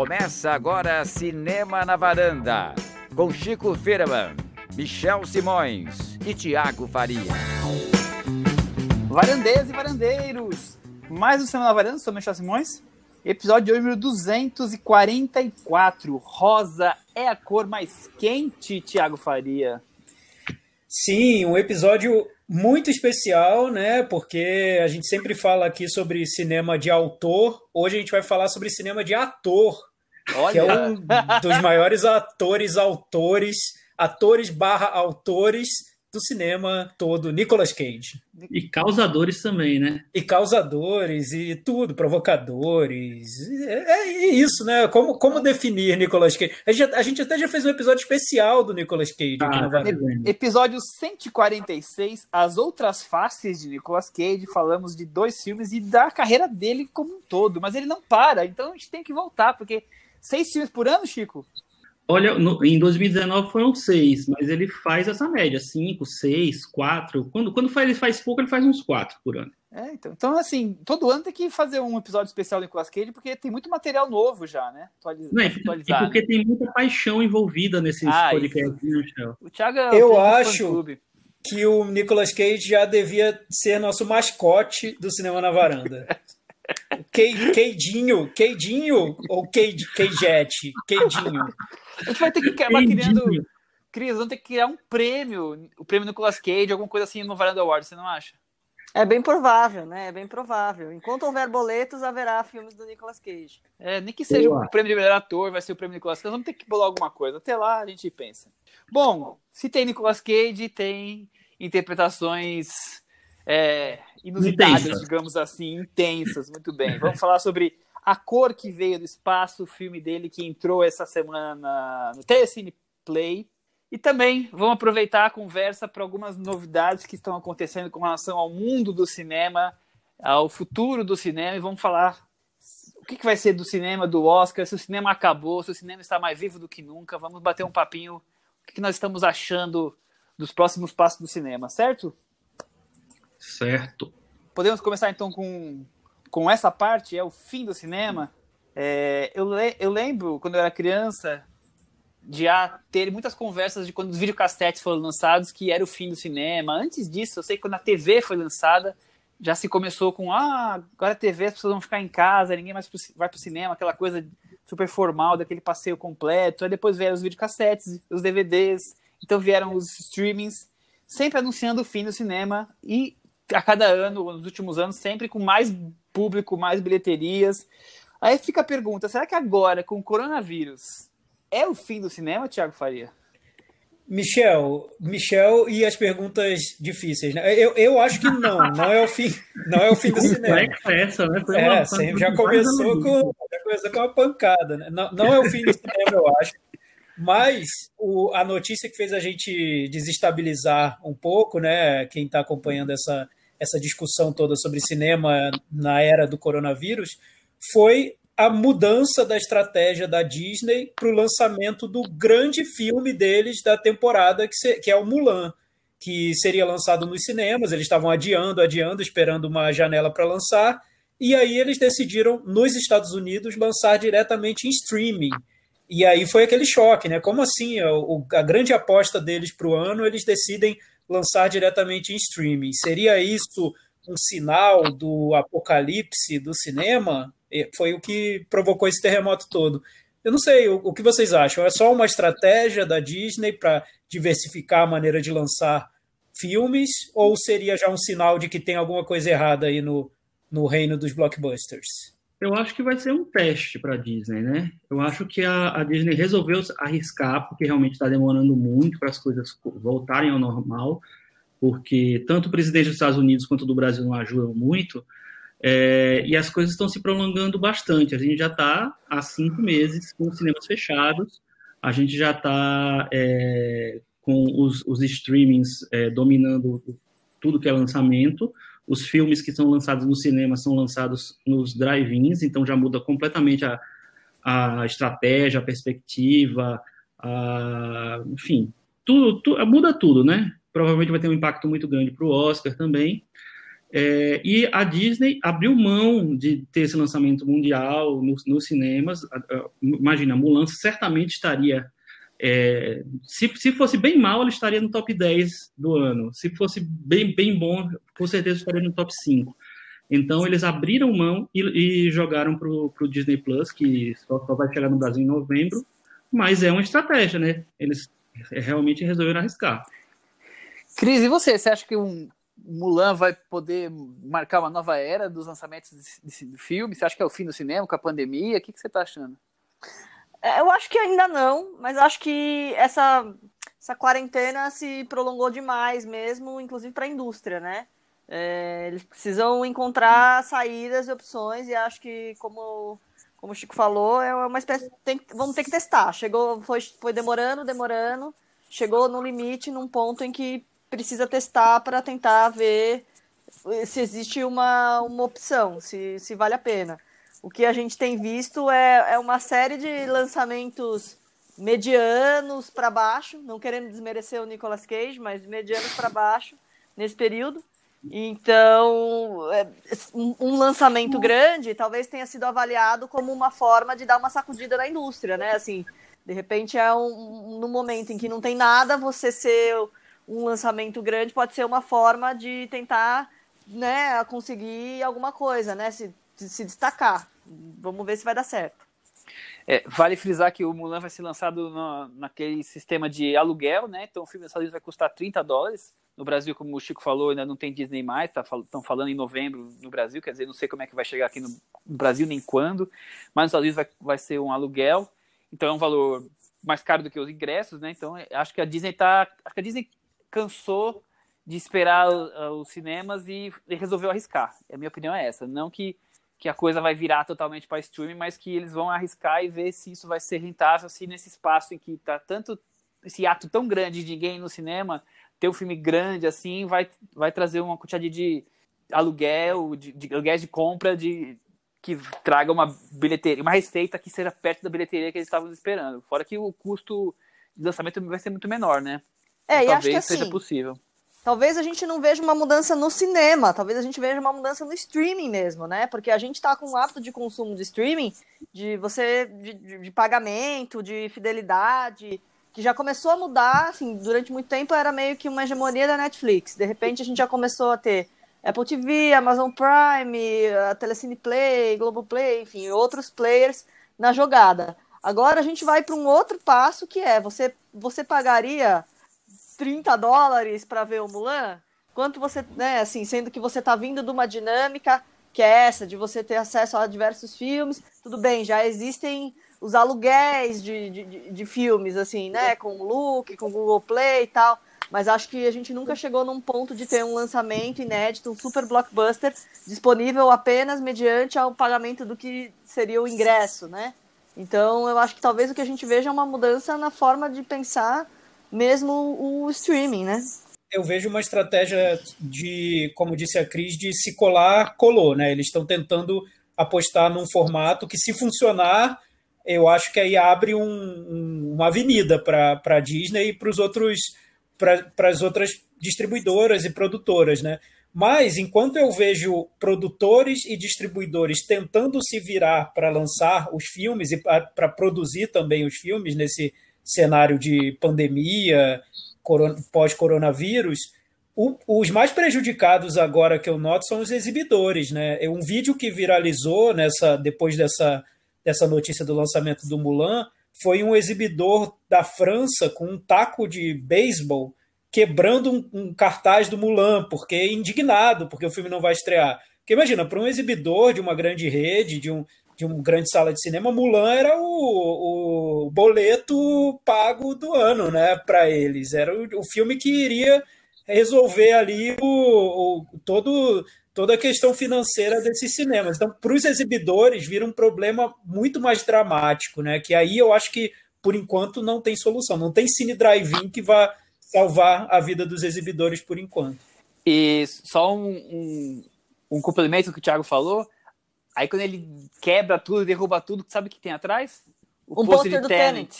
Começa agora Cinema na Varanda, com Chico Firman, Michel Simões e Tiago Faria. Varandeiras e varandeiros, mais um Cinema na Varanda, sou Michel Simões. Episódio de hoje, número 244. Rosa é a cor mais quente, Tiago Faria. Sim, um episódio muito especial, né? Porque a gente sempre fala aqui sobre cinema de autor. Hoje a gente vai falar sobre cinema de ator, Olha. que é um dos maiores atores, autores, atores barra autores do cinema todo, Nicolas Cage. E causadores também, né? E causadores, e tudo, provocadores. É, é isso, né? Como, como definir Nicolas Cage? A gente, a gente até já fez um episódio especial do Nicolas Cage ah, aqui no Vale. Episódio 146, As Outras Faces de Nicolas Cage. Falamos de dois filmes e da carreira dele como um todo. Mas ele não para, então a gente tem que voltar, porque seis filmes por ano, Chico? Olha, no, em 2019 foram seis, mas ele faz essa média, cinco, seis, quatro. Quando, quando faz, ele faz pouco, ele faz uns quatro por ano. É, então, então, assim, todo ano tem que fazer um episódio especial do Nicolas Cage, porque tem muito material novo já, né? Atualiz... Não, e, e porque tem muita paixão envolvida nesses ah, podcasts, né, O Thiago é Eu acho que o Nicolas Cage já devia ser nosso mascote do Cinema na Varanda. Queidinho, Queidinho ou Queijete? Queidinho. A gente vai ter que acabar criando. Cris, vamos ter que criar um prêmio, o prêmio Nicolas Cage, alguma coisa assim no Varanda Awards, você não acha? É bem provável, né? É bem provável. Enquanto houver boletos, haverá filmes do Nicolas Cage. É, nem que seja Boa. o prêmio de melhor ator, vai ser o prêmio Nicolas Cage. Vamos ter que bolar alguma coisa. Até lá a gente pensa. Bom, se tem Nicolas Cage, tem interpretações é, inusitadas, Intensa. digamos assim, intensas. Muito bem. Vamos falar sobre a Cor que Veio do Espaço, o filme dele que entrou essa semana no Telecine Play. E também vamos aproveitar a conversa para algumas novidades que estão acontecendo com relação ao mundo do cinema, ao futuro do cinema, e vamos falar o que, vai ser do cinema, do Oscar, se o cinema acabou, se o cinema está mais vivo do que nunca. Vamos bater um papinho, o que nós estamos achando dos próximos passos do cinema, certo? Certo. Podemos começar então com com essa parte, é o fim do cinema. É, eu, le eu lembro, quando eu era criança, de já ter muitas conversas de quando os videocassetes foram lançados, que era o fim do cinema. Antes disso, eu sei que quando a TV foi lançada, já se começou com, ah, agora a TV as pessoas vão ficar em casa, ninguém mais vai para o cinema, aquela coisa super formal, daquele passeio completo. Aí depois vieram os videocassetes, os DVDs, então vieram os streamings, sempre anunciando o fim do cinema e a cada ano, nos últimos anos, sempre com mais público, mais bilheterias. Aí fica a pergunta: será que agora, com o coronavírus, é o fim do cinema, Thiago Faria? Michel, Michel e as perguntas difíceis, né? Eu, eu acho que não, não é o fim, não é o fim do cinema. Essa, né? É, sempre, já começou com, já começou com uma pancada, né? Não, não é o fim do cinema, eu acho. Mas o, a notícia que fez a gente desestabilizar um pouco, né? Quem está acompanhando essa, essa discussão toda sobre cinema na era do coronavírus, foi a mudança da estratégia da Disney para o lançamento do grande filme deles da temporada, que, se, que é o Mulan, que seria lançado nos cinemas. Eles estavam adiando, adiando, esperando uma janela para lançar. E aí eles decidiram, nos Estados Unidos, lançar diretamente em streaming. E aí foi aquele choque, né? Como assim? A, a grande aposta deles para o ano, eles decidem lançar diretamente em streaming. Seria isso um sinal do apocalipse do cinema? Foi o que provocou esse terremoto todo. Eu não sei, o, o que vocês acham? É só uma estratégia da Disney para diversificar a maneira de lançar filmes? Ou seria já um sinal de que tem alguma coisa errada aí no, no reino dos blockbusters? Eu acho que vai ser um teste para a Disney, né? Eu acho que a, a Disney resolveu arriscar, porque realmente está demorando muito para as coisas voltarem ao normal, porque tanto o presidente dos Estados Unidos quanto do Brasil não ajudam muito, é, e as coisas estão se prolongando bastante. A gente já está há cinco meses com os cinemas fechados, a gente já está é, com os, os streamings é, dominando tudo que é lançamento, os filmes que são lançados no cinema são lançados nos drive-ins, então já muda completamente a, a estratégia, a perspectiva, a, enfim, tudo, muda tudo, né? Provavelmente vai ter um impacto muito grande para o Oscar também. É, e a Disney abriu mão de ter esse lançamento mundial nos, nos cinemas. Imagina, Mulan certamente estaria. É, se, se fosse bem mal, ele estaria no top 10 do ano. Se fosse bem, bem bom, com certeza estaria no top 5. Então, eles abriram mão e, e jogaram para o Disney Plus, que só, só, vai chegar no Brasil em novembro. Mas é uma estratégia, né? Eles realmente resolveram arriscar. Cris, e você? Você acha que um Mulan vai poder marcar uma nova era dos lançamentos do filme? Você acha que é o fim do cinema com a pandemia? O que, que você está achando? É, eu acho que ainda não, mas acho que essa, essa quarentena se prolongou demais mesmo, inclusive para a indústria, né? É, eles precisam encontrar saídas e opções, e acho que, como, como o Chico falou, é uma espécie. Tem, vamos ter que testar. Chegou, foi, foi demorando, demorando, chegou no limite, num ponto em que precisa testar para tentar ver se existe uma, uma opção, se, se vale a pena. O que a gente tem visto é, é uma série de lançamentos medianos para baixo, não querendo desmerecer o Nicolas Cage, mas medianos para baixo nesse período. Então, é, um lançamento grande talvez tenha sido avaliado como uma forma de dar uma sacudida na indústria, né? Assim, de repente é um, um no momento em que não tem nada, você ser um lançamento grande pode ser uma forma de tentar, né, conseguir alguma coisa, né, se, se destacar. Vamos ver se vai dar certo. É, vale frisar que o Mulan vai ser lançado naquele sistema de aluguel, né? Então o filme Unidos vai custar 30 dólares. No Brasil, como o Chico falou, ainda não tem Disney mais, estão tá, falando em novembro no Brasil, quer dizer, não sei como é que vai chegar aqui no, no Brasil nem quando, mas nos Estados Unidos vai, vai ser um aluguel, então é um valor mais caro do que os ingressos, né? Então acho que a Disney tá, acho que a Disney cansou de esperar uh, os cinemas e, e, resolveu arriscar. A minha opinião é essa, não que que a coisa vai virar totalmente para streaming, mas que eles vão arriscar e ver se isso vai ser rentável, se nesse espaço em que está tanto esse ato tão grande de ninguém no cinema ter um filme grande assim vai, vai trazer uma quantidade de aluguel, de, de aluguéis de compra, de que traga uma bilheteria, uma receita que seja perto da bilheteria que eles estavam esperando. Fora que o custo de lançamento vai ser muito menor, né? É, então, e acho que assim, seja possível. Talvez a gente não veja uma mudança no cinema, talvez a gente veja uma mudança no streaming mesmo, né? Porque a gente está com um hábito de consumo de streaming, de você, de, de pagamento, de fidelidade, que já começou a mudar, assim, durante muito tempo era meio que uma hegemonia da Netflix. De repente a gente já começou a ter Apple TV, Amazon Prime, a Telecine Play, Globoplay, enfim, outros players na jogada. Agora a gente vai para um outro passo que é você você pagaria 30 dólares para ver o Mulan? Quanto você, né, assim, sendo que você está vindo de uma dinâmica que é essa de você ter acesso a diversos filmes, tudo bem, já existem os aluguéis de, de, de, filmes, assim, né? Com o Look, com o Google Play e tal. Mas acho que a gente nunca chegou num ponto de ter um lançamento inédito, um super blockbuster, disponível apenas mediante ao pagamento do que seria o ingresso, né? Então eu acho que talvez o que a gente veja é uma mudança na forma de pensar mesmo o streaming, né? Eu vejo uma estratégia de, como disse a Cris, de se colar, colou, né? Eles estão tentando apostar num formato que, se funcionar, eu acho que aí abre um, um, uma avenida para a Disney e para os outros para as outras distribuidoras e produtoras, né? Mas enquanto eu vejo produtores e distribuidores tentando se virar para lançar os filmes e para produzir também os filmes nesse cenário de pandemia, pós-coronavírus, os mais prejudicados agora que eu noto são os exibidores, né? É um vídeo que viralizou nessa depois dessa dessa notícia do lançamento do Mulan foi um exibidor da França com um taco de beisebol quebrando um, um, cartaz do Mulan, porque é indignado, porque o filme não vai estrear. Porque imagina, para um exibidor de uma grande rede, de, um, de uma grande sala de cinema, Mulan era o, o boleto pago do ano, né, para eles. Era o, o, filme que iria resolver ali o, o todo toda a questão financeira desses cinemas. Então, para os exibidores, vira um problema muito mais dramático, né? Que aí eu acho que, por enquanto, não tem solução. Não tem cine drive-in que vá salvar a vida dos exibidores por enquanto. E só um, um, um complemento que o Thiago falou. Aí quando ele quebra tudo, derruba tudo, sabe o que tem atrás? O um pôster do Tenant.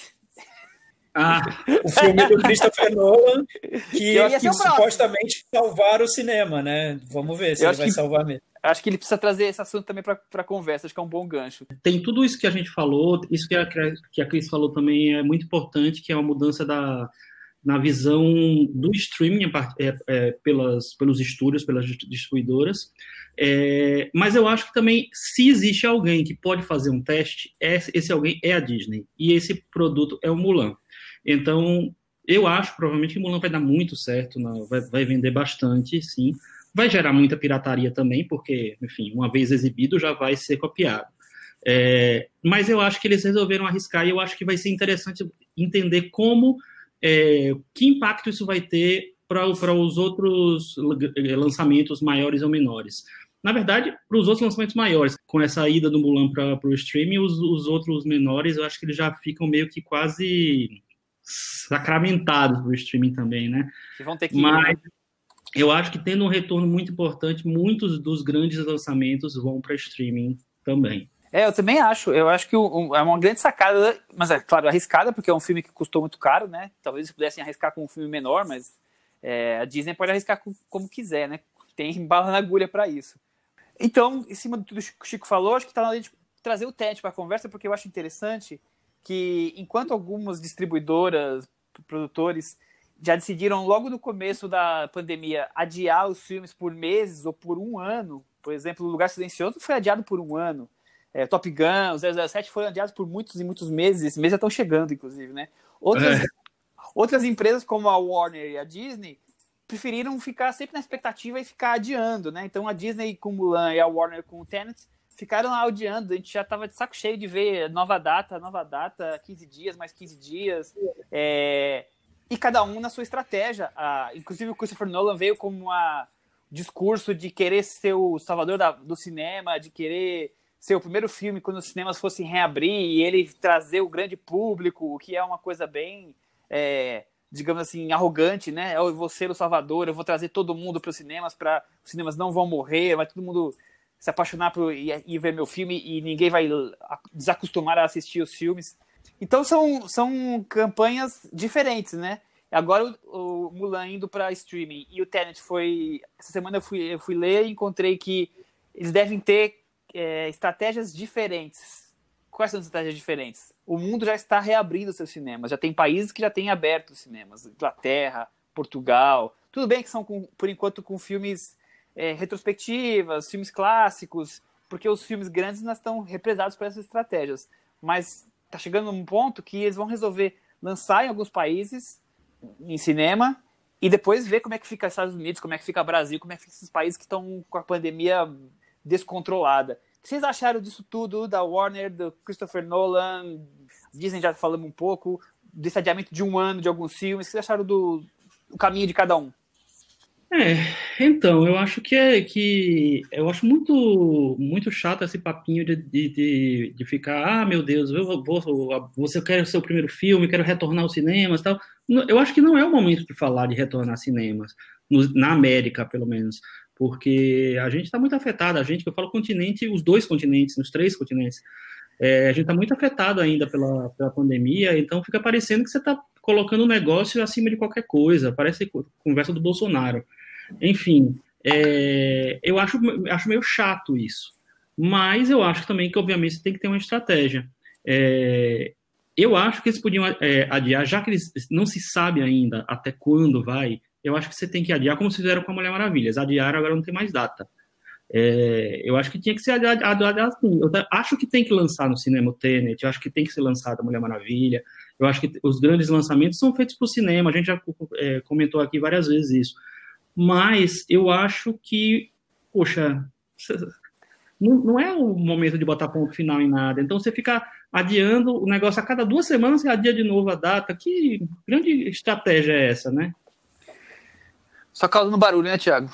Ah, o filme do Christopher Nolan, que, que supostamente salvar o cinema, né? Vamos ver se eu ele vai que, salvar mesmo. Acho que ele precisa trazer esse assunto também para a conversa, acho que é um bom gancho. Tem tudo isso que a gente falou, isso que a, que a Cris falou também é muito importante, que é uma mudança da, na visão do streaming é, é, pelas, pelos estúdios, pelas distribuidoras. É, mas eu acho que também, se existe alguém que pode fazer um teste, esse alguém é a Disney. E esse produto é o Mulan. Então, eu acho provavelmente que Mulan vai dar muito certo, vai, vai vender bastante, sim. Vai gerar muita pirataria também, porque, enfim, uma vez exibido já vai ser copiado. É, mas eu acho que eles resolveram arriscar e eu acho que vai ser interessante entender como, é, que impacto isso vai ter para os outros lançamentos maiores ou menores. Na verdade, para os outros lançamentos maiores, com essa ida do Mulan para o streaming, os, os outros menores, eu acho que eles já ficam meio que quase sacramentados para o streaming também, né? vão ter que Mas eu acho que tendo um retorno muito importante, muitos dos grandes lançamentos vão para streaming também. É, eu também acho. Eu acho que é uma grande sacada, mas é claro, arriscada, porque é um filme que custou muito caro, né? Talvez eles pudessem arriscar com um filme menor, mas é, a Disney pode arriscar com, como quiser, né? Tem bala na agulha para isso. Então, em cima de tudo que o Chico falou, acho que está na hora de trazer o TED para a conversa, porque eu acho interessante que, enquanto algumas distribuidoras, produtores, já decidiram logo no começo da pandemia adiar os filmes por meses ou por um ano. Por exemplo, O Lugar Silencioso foi adiado por um ano. É, Top Gun, 007 foram adiados por muitos e muitos meses. Esse mês já estão chegando, inclusive, né? Outras, é. Outras empresas como a Warner e a Disney preferiram ficar sempre na expectativa e ficar adiando, né? Então a Disney com Mulan e a Warner com o Tenet ficaram lá adiando. A gente já estava de saco cheio de ver nova data, nova data, 15 dias, mais 15 dias. É e cada um na sua estratégia. Ah, inclusive o Christopher Nolan veio com um discurso de querer ser o salvador da, do cinema, de querer ser o primeiro filme quando os cinemas fossem reabrir e ele trazer o grande público, o que é uma coisa bem, é, digamos assim, arrogante, né? Eu vou ser o salvador, eu vou trazer todo mundo para os cinemas, para os cinemas não vão morrer, vai todo mundo se apaixonar por e, e ver meu filme e ninguém vai desacostumar a assistir os filmes. Então são, são campanhas diferentes, né? Agora o, Mulan indo para streaming e o Tenet foi. Essa semana eu fui, eu fui ler e encontrei que eles devem ter é, estratégias diferentes. Quais são as estratégias diferentes? O mundo já está reabrindo seus cinemas. Já tem países que já têm aberto os cinemas. Inglaterra, Portugal. Tudo bem que são, com, por enquanto, com filmes é, retrospectivas, filmes clássicos, porque os filmes grandes não estão represados por essas estratégias. Mas está chegando um ponto que eles vão resolver lançar em alguns países em cinema e depois ver como é que fica Estados Unidos, como é que fica Brasil, como é que fica esses países que estão com a pandemia descontrolada. O que vocês acharam disso tudo, da Warner, do Christopher Nolan, Disney já falamos um pouco, desse adiamento de um ano de alguns filmes, o que vocês acharam do, do caminho de cada um? É, então, eu acho que é que eu acho muito muito chato esse papinho de, de, de, ficar, ah, meu Deus, eu vou, você quer o primeiro filme, quero retornar aos cinemas tal. Eu acho que não é o momento de falar de retornar aos cinemas, no, na América, pelo menos, porque a gente está muito afetado, a gente, que eu falo continente, os dois continentes, os três continentes, é, a gente está muito afetado ainda pela, pela pandemia, então fica parecendo que você está colocando o negócio acima de qualquer coisa, parece conversa do Bolsonaro. Enfim, é, eu acho, acho meio chato isso. Mas eu acho também que, obviamente, você tem que ter uma estratégia. É, eu acho que eles podiam é, adiar, já que eles não se sabe ainda até quando vai, eu acho que você tem que adiar como fizeram com a Mulher Maravilha. Adiar agora não tem mais data. É, eu acho que tinha que ser adiado, adiado assim. Eu acho que tem que lançar no cinema o Tenet, eu acho que tem que ser lançado a Mulher Maravilha. Eu acho que os grandes lançamentos são feitos para o cinema, a gente já é, comentou aqui várias vezes isso mas eu acho que, poxa, não, não, é o momento de botar ponto final em nada. Então você fica adiando o negócio a cada duas semanas, você adia de novo a data. Que grande estratégia é essa, né? Só causando barulho, né, Tiago?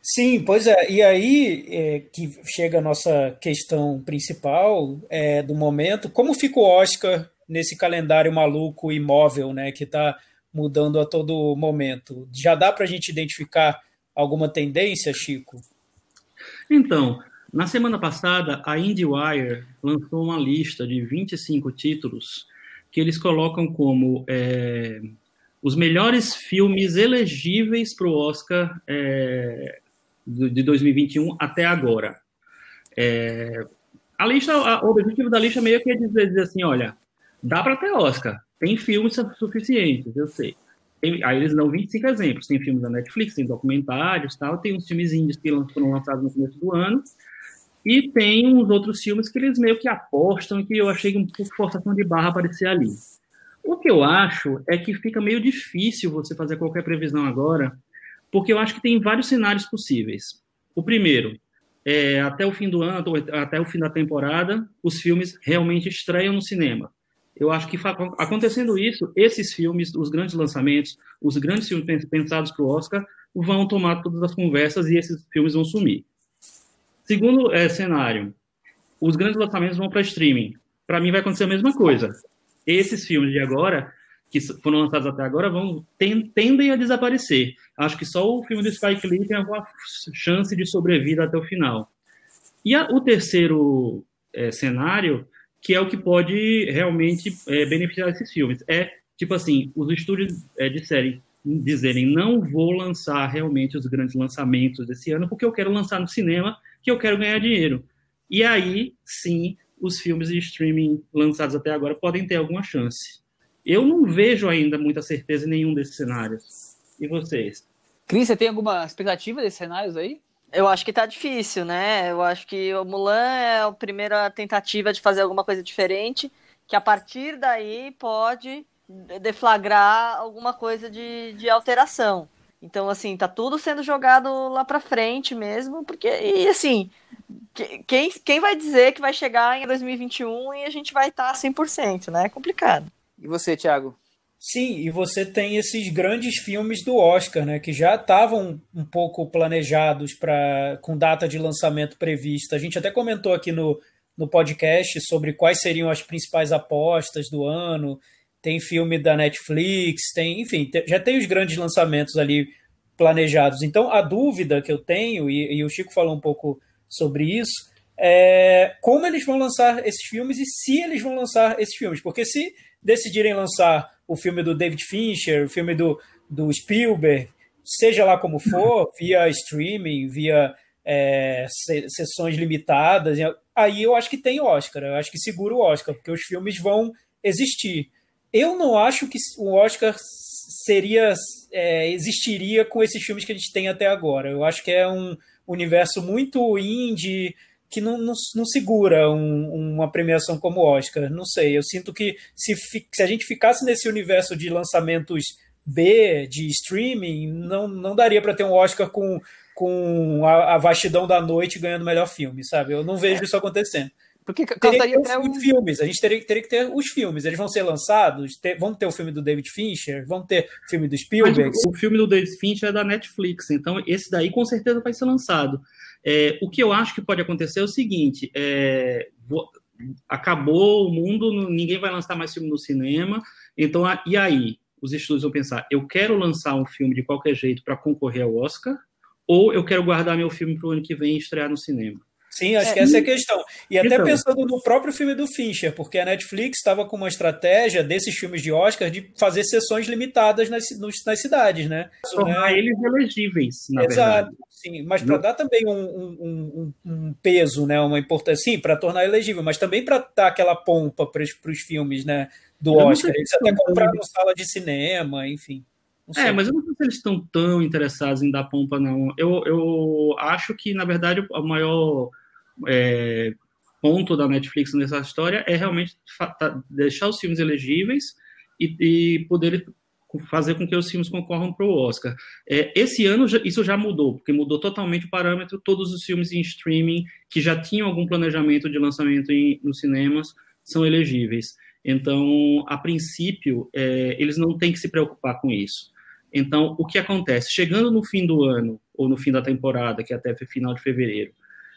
Sim, pois é. E aí é, que chega a nossa questão principal é, do momento. Como fica o Oscar nesse calendário maluco imóvel, né? Que está mudando a todo momento. Já dá para a gente identificar alguma tendência, Chico? Então, na semana passada, a IndieWire lançou uma lista de 25 títulos que eles colocam como é, os melhores filmes elegíveis para o Oscar é, de 2021 até agora. É, a lista, a, o objetivo da lista meio que é dizer, dizer assim, olha, dá para ter Oscar, tem filmes suficientes, eu sei. Tem, aí eles dão 25 exemplos, tem filmes da Netflix, tem documentários, tal, tem uns filmes índios que foram lançados no começo do ano, e tem uns outros filmes que eles meio que apostam que eu achei um pouco forçação de barra aparecer ali. O que eu acho é que fica meio difícil você fazer qualquer previsão agora, porque eu acho que tem vários cenários possíveis. O primeiro, é, até o fim do ano, até o fim da temporada, os filmes realmente estreiam no cinema. Eu acho que acontecendo isso, esses filmes, os grandes lançamentos, os grandes filmes pensados para o Oscar, vão tomar todas as conversas e esses filmes vão sumir. Segundo é, cenário, os grandes lançamentos vão para streaming. Para mim vai acontecer a mesma coisa. Esses filmes de agora, que foram lançados até agora, vão tendem a desaparecer. Acho que só o filme do Spike Lee tem alguma chance de sobrevida até o final. E a, o terceiro é, cenário, que é o que pode realmente é, beneficiar esses filmes, é tipo assim, os estúdios é, disserem dizerem não vou lançar realmente os grandes lançamentos desse ano porque eu quero lançar no cinema que eu quero ganhar dinheiro. E aí, sim, os filmes de streaming lançados até agora podem ter alguma chance. Eu não vejo ainda muita certeza em nenhum desses cenários. E vocês? Cris, você tem alguma expectativa desses cenários aí? Eu acho que tá difícil, né? Eu acho que o Mulan é a primeira tentativa de fazer alguma coisa diferente, que a partir daí pode deflagrar alguma coisa de, de alteração. Então, assim, tá tudo sendo jogado lá para frente mesmo, porque, e assim, quem, quem vai dizer que vai chegar em 2021 e a gente vai estar tá 100%, né? É complicado. E você, Thiago? Sim, e você tem esses grandes filmes do Oscar, né, que já estavam um pouco planejados para com data de lançamento prevista. A gente até comentou aqui no, no podcast sobre quais seriam as principais apostas do ano tem filme da Netflix, tem, enfim, já tem os grandes lançamentos ali planejados. Então, a dúvida que eu tenho, e, e o Chico falou um pouco sobre isso, é como eles vão lançar esses filmes e se eles vão lançar esses filmes. Porque se decidirem lançar o filme do David Fincher, o filme do, do Spielberg, seja lá como for, via streaming, via é, sessões limitadas, aí eu acho que tem Oscar, eu acho que segura o Oscar, porque os filmes vão existir. Eu não acho que o Oscar seria é, existiria com esses filmes que a gente tem até agora. Eu acho que é um universo muito indie que não, não, não segura um, uma premiação como o Oscar. Não sei, eu sinto que se, se a gente ficasse nesse universo de lançamentos B, de streaming, não, não daria para ter um Oscar com, com a, a, vastidão da noite ganhando melhor filme, sabe? Eu não vejo isso acontecendo. Porque teria até os um... filmes, a gente teria, teria, que ter os filmes, eles vão ser lançados, ter, vão ter o filme do David Fincher, vão ter o filme do Spielberg. Mas o filme do David Fincher é da Netflix, então esse daí com certeza vai ser lançado. É, o que eu acho que pode acontecer é o seguinte: é, vou, acabou o mundo, ninguém vai lançar mais filme no cinema, então e aí? Os estúdios vão pensar: eu quero lançar um filme de qualquer jeito para concorrer ao Oscar, ou eu quero guardar meu filme para o ano que vem e estrear no cinema? Sim, acho é, que essa é a questão. E até então, pensando no próprio filme do Fincher, porque a Netflix estava com uma estratégia desses filmes de Oscar de fazer sessões limitadas nas, nas cidades, né? Tornar né? eles elegíveis, na Exato, verdade. sim. Mas para dar também um, um, um, um, peso, né? Uma importância, sim, para tornar elegível, mas também para dar aquela pompa para os filmes, né? Do Oscar. Eles até compraram sala de cinema, enfim. É, mas eu não sei se eles estão tão interessados em dar pompa, não. Eu, eu acho que, na verdade, o maior é, ponto da Netflix nessa história é realmente tá, deixar os filmes elegíveis e, e poder fazer com que os filmes concorram para o Oscar. É, esse ano isso já mudou, porque mudou totalmente o parâmetro. Todos os filmes em streaming que já tinham algum planejamento de lançamento em, nos cinemas são elegíveis. Então, a princípio, é, eles não têm que se preocupar com isso. Então, o que acontece? Chegando no fim do ano, ou no fim da temporada, que é até final de fevereiro,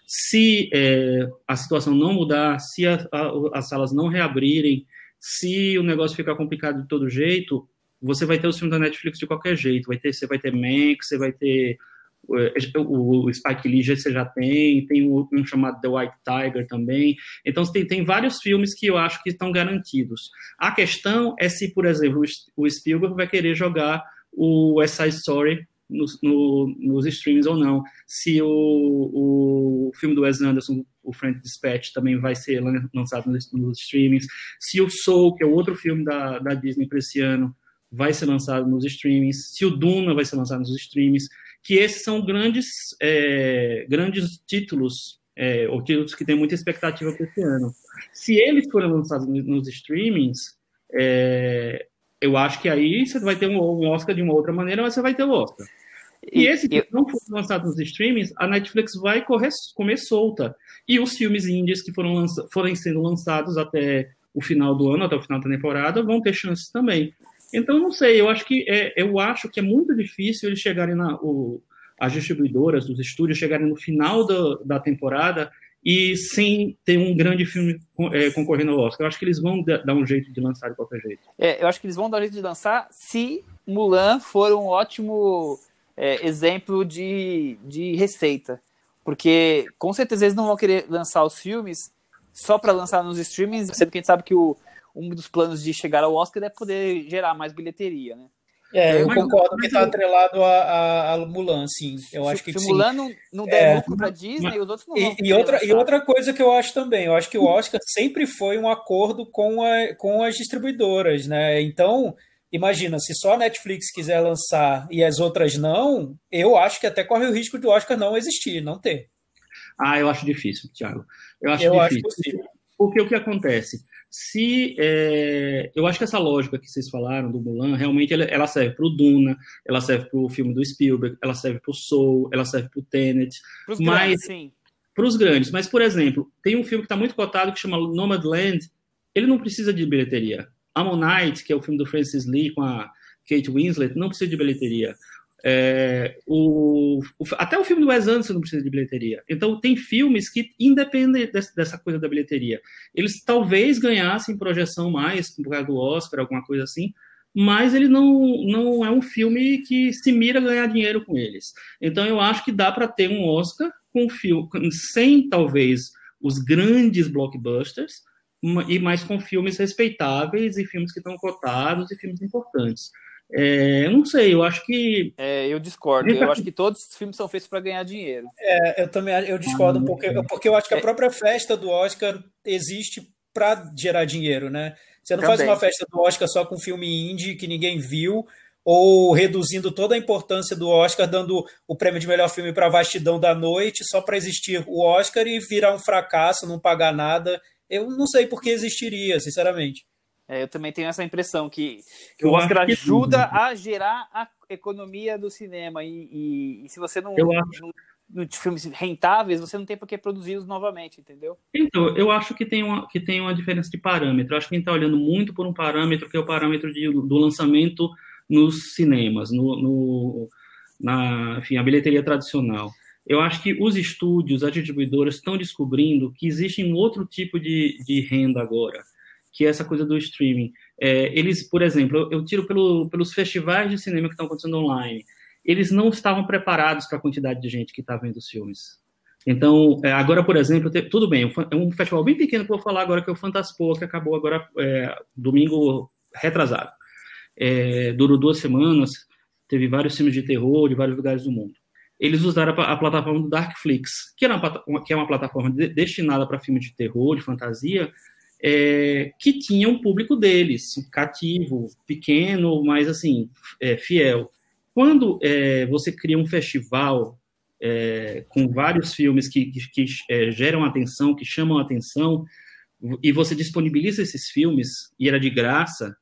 se é, a situação não mudar, se a, a, as salas não reabrirem, se o negócio ficar complicado de todo jeito, você vai ter os filmes da Netflix de qualquer jeito. Vai ter, você vai ter Max, você vai ter o, Spike Lee você já tem, tem um, um, chamado The White Tiger também. Então tem, tem vários filmes que eu acho que estão garantidos. A questão é se, por exemplo, o Spielberg vai querer jogar o West Side Story nos, no, nos streams ou não. Se o, o filme do Wes Anderson, o Frank Dispatch, também vai ser lançado nos, nos streamings. Se o Soul, que é outro filme da, da Disney para esse ano, vai ser lançado nos streamings. Se o Duna vai ser lançado nos streamings. Que esses são grandes, é, grandes títulos, é, ou títulos que têm muita expectativa para esse ano. Se eles forem lançados nos streamings, é, eu acho que aí você vai ter um, Oscar de uma outra maneira, mas você vai ter o Oscar. E, e esse que não for lançado nos streamings, a Netflix vai correr, comer solta. E os filmes indies que foram lança, forem sendo lançados até o final do ano, até o final da temporada, vão ter chances também. Então, não sei, eu acho que é, eu acho que é muito difícil eles chegarem na. O, as distribuidoras, os estúdios chegarem no final da, da temporada e sem ter um grande filme é, concorrendo ao Oscar. Eu acho que eles vão dar um jeito de lançar de qualquer jeito. É, eu acho que eles vão dar um jeito de lançar se Mulan for um ótimo é, exemplo de, de receita. Porque com certeza eles não vão querer lançar os filmes só para lançar nos streamings, sendo que a gente sabe que o, um dos planos de chegar ao Oscar é poder gerar mais bilheteria, né? É, eu concordo que está atrelado a, a, a, Mulan, sim. Eu se, acho que se sim. Mulan não, não der é, lucro para Disney, mas, os outros não vão. E, e outra, e outra coisa que eu acho também, eu acho que o Oscar sempre foi um acordo com, a, com as distribuidoras, né? Então, imagina, se só a Netflix quiser lançar e as outras não, eu acho que até corre o risco do Oscar não existir, não ter. Ah, eu acho difícil, Thiago. Eu acho eu difícil. Acho possível. Porque o que acontece? se é, eu acho que essa lógica que vocês falaram do Mulan realmente ela, ela serve para o Duna, ela serve para o filme do Spielberg, ela serve para o Soul, ela serve para o Tenet, pros mas para os grandes. Mas por exemplo, tem um filme que está muito cotado que chama Nomadland, ele não precisa de bilheteria. Ammonite, que é o filme do Francis Lee com a Kate Winslet, não precisa de bilheteria. É, o, o, até o filme do Wes Anderson não precisa de bilheteria. Então, tem filmes que independem desse, dessa coisa da bilheteria. Eles talvez ganhassem projeção mais por causa do Oscar, alguma coisa assim, mas ele não, não é um filme que se mira ganhar dinheiro com eles. Então, eu acho que dá para ter um Oscar com filme, sem talvez os grandes blockbusters, e mais com filmes respeitáveis e filmes que estão cotados e filmes importantes. É, eu não sei, eu acho que. É, eu discordo. Eu acho que todos os filmes são feitos para ganhar dinheiro. É, eu também eu discordo um pouco, porque eu acho que a é. própria festa do Oscar existe para gerar dinheiro, né? Você não também. faz uma festa do Oscar só com filme indie que ninguém viu, ou reduzindo toda a importância do Oscar, dando o prêmio de melhor filme para Vastidão da Noite, só para existir o Oscar e virar um fracasso, não pagar nada. Eu não sei por que existiria, sinceramente. É, eu também tenho essa impressão que, que o Oscar ajuda a gerar a economia do cinema. E, e, e se você não, eu acho... não, filmes rentáveis, você não tem por que produzi-los novamente, entendeu? Então, eu acho que tem uma, que tem uma diferença de parâmetro. Eu acho que a gente está olhando muito por um parâmetro que é o parâmetro de, do lançamento nos cinemas, no, no, na enfim, a bilheteria tradicional. Eu acho que os estúdios, as distribuidoras estão descobrindo que existe um outro tipo de, de renda agora que é essa coisa do streaming. É, eles, por exemplo, eu, tiro pelo, pelos festivais de cinema que estão acontecendo online, eles não estavam preparados para a quantidade de gente que está vendo os filmes. Então, é, agora, por exemplo, tudo bem, é um festival bem pequeno que eu vou falar agora, que é o Fantaspoa, que acabou agora é, domingo retrasado. É, durou duas semanas, teve vários filmes de terror de vários lugares do mundo. Eles usaram a, a plataforma do Darkflix, que, era uma, que é uma plataforma de, destinada para filmes de terror, de fantasia, é, que tinha um público deles, cativo, pequeno, mas assim, é, fiel. Quando é, você cria um festival é, com vários filmes que, que, que é, geram atenção, que chamam atenção, e você disponibiliza esses filmes, e era de graça,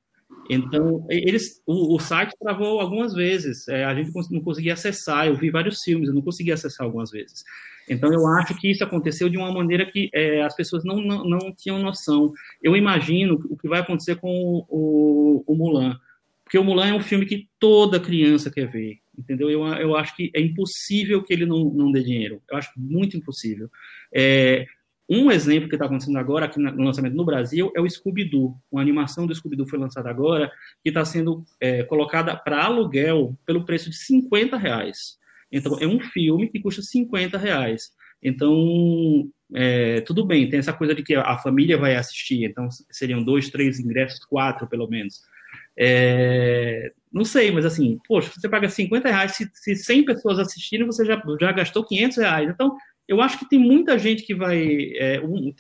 então, eles, o, o, site travou algumas vezes. É, a gente não conseguia acessar. Eu vi vários filmes, eu não conseguia acessar algumas vezes. Então, eu acho que isso aconteceu de uma maneira que é, as pessoas não, não, não, tinham noção. Eu imagino o que vai acontecer com o, o, o, Mulan. Porque o Mulan é um filme que toda criança quer ver. Entendeu? Eu, eu acho que é impossível que ele não, não dê dinheiro. Eu acho muito impossível. É, um exemplo que está acontecendo agora aqui no lançamento no Brasil é o Scooby-Doo. Uma animação do Scooby-Doo foi lançada agora que está sendo é, colocada para aluguel pelo preço de 50 reais. Então, é um filme que custa 50 reais. Então, é, tudo bem, tem essa coisa de que a família vai assistir, então seriam dois, três ingressos, quatro pelo menos. É, não sei, mas assim, poxa, você paga 50 reais, se, se 100 pessoas assistirem, você já, já gastou 500 reais. Então, eu acho que tem muita gente que vai. É, um,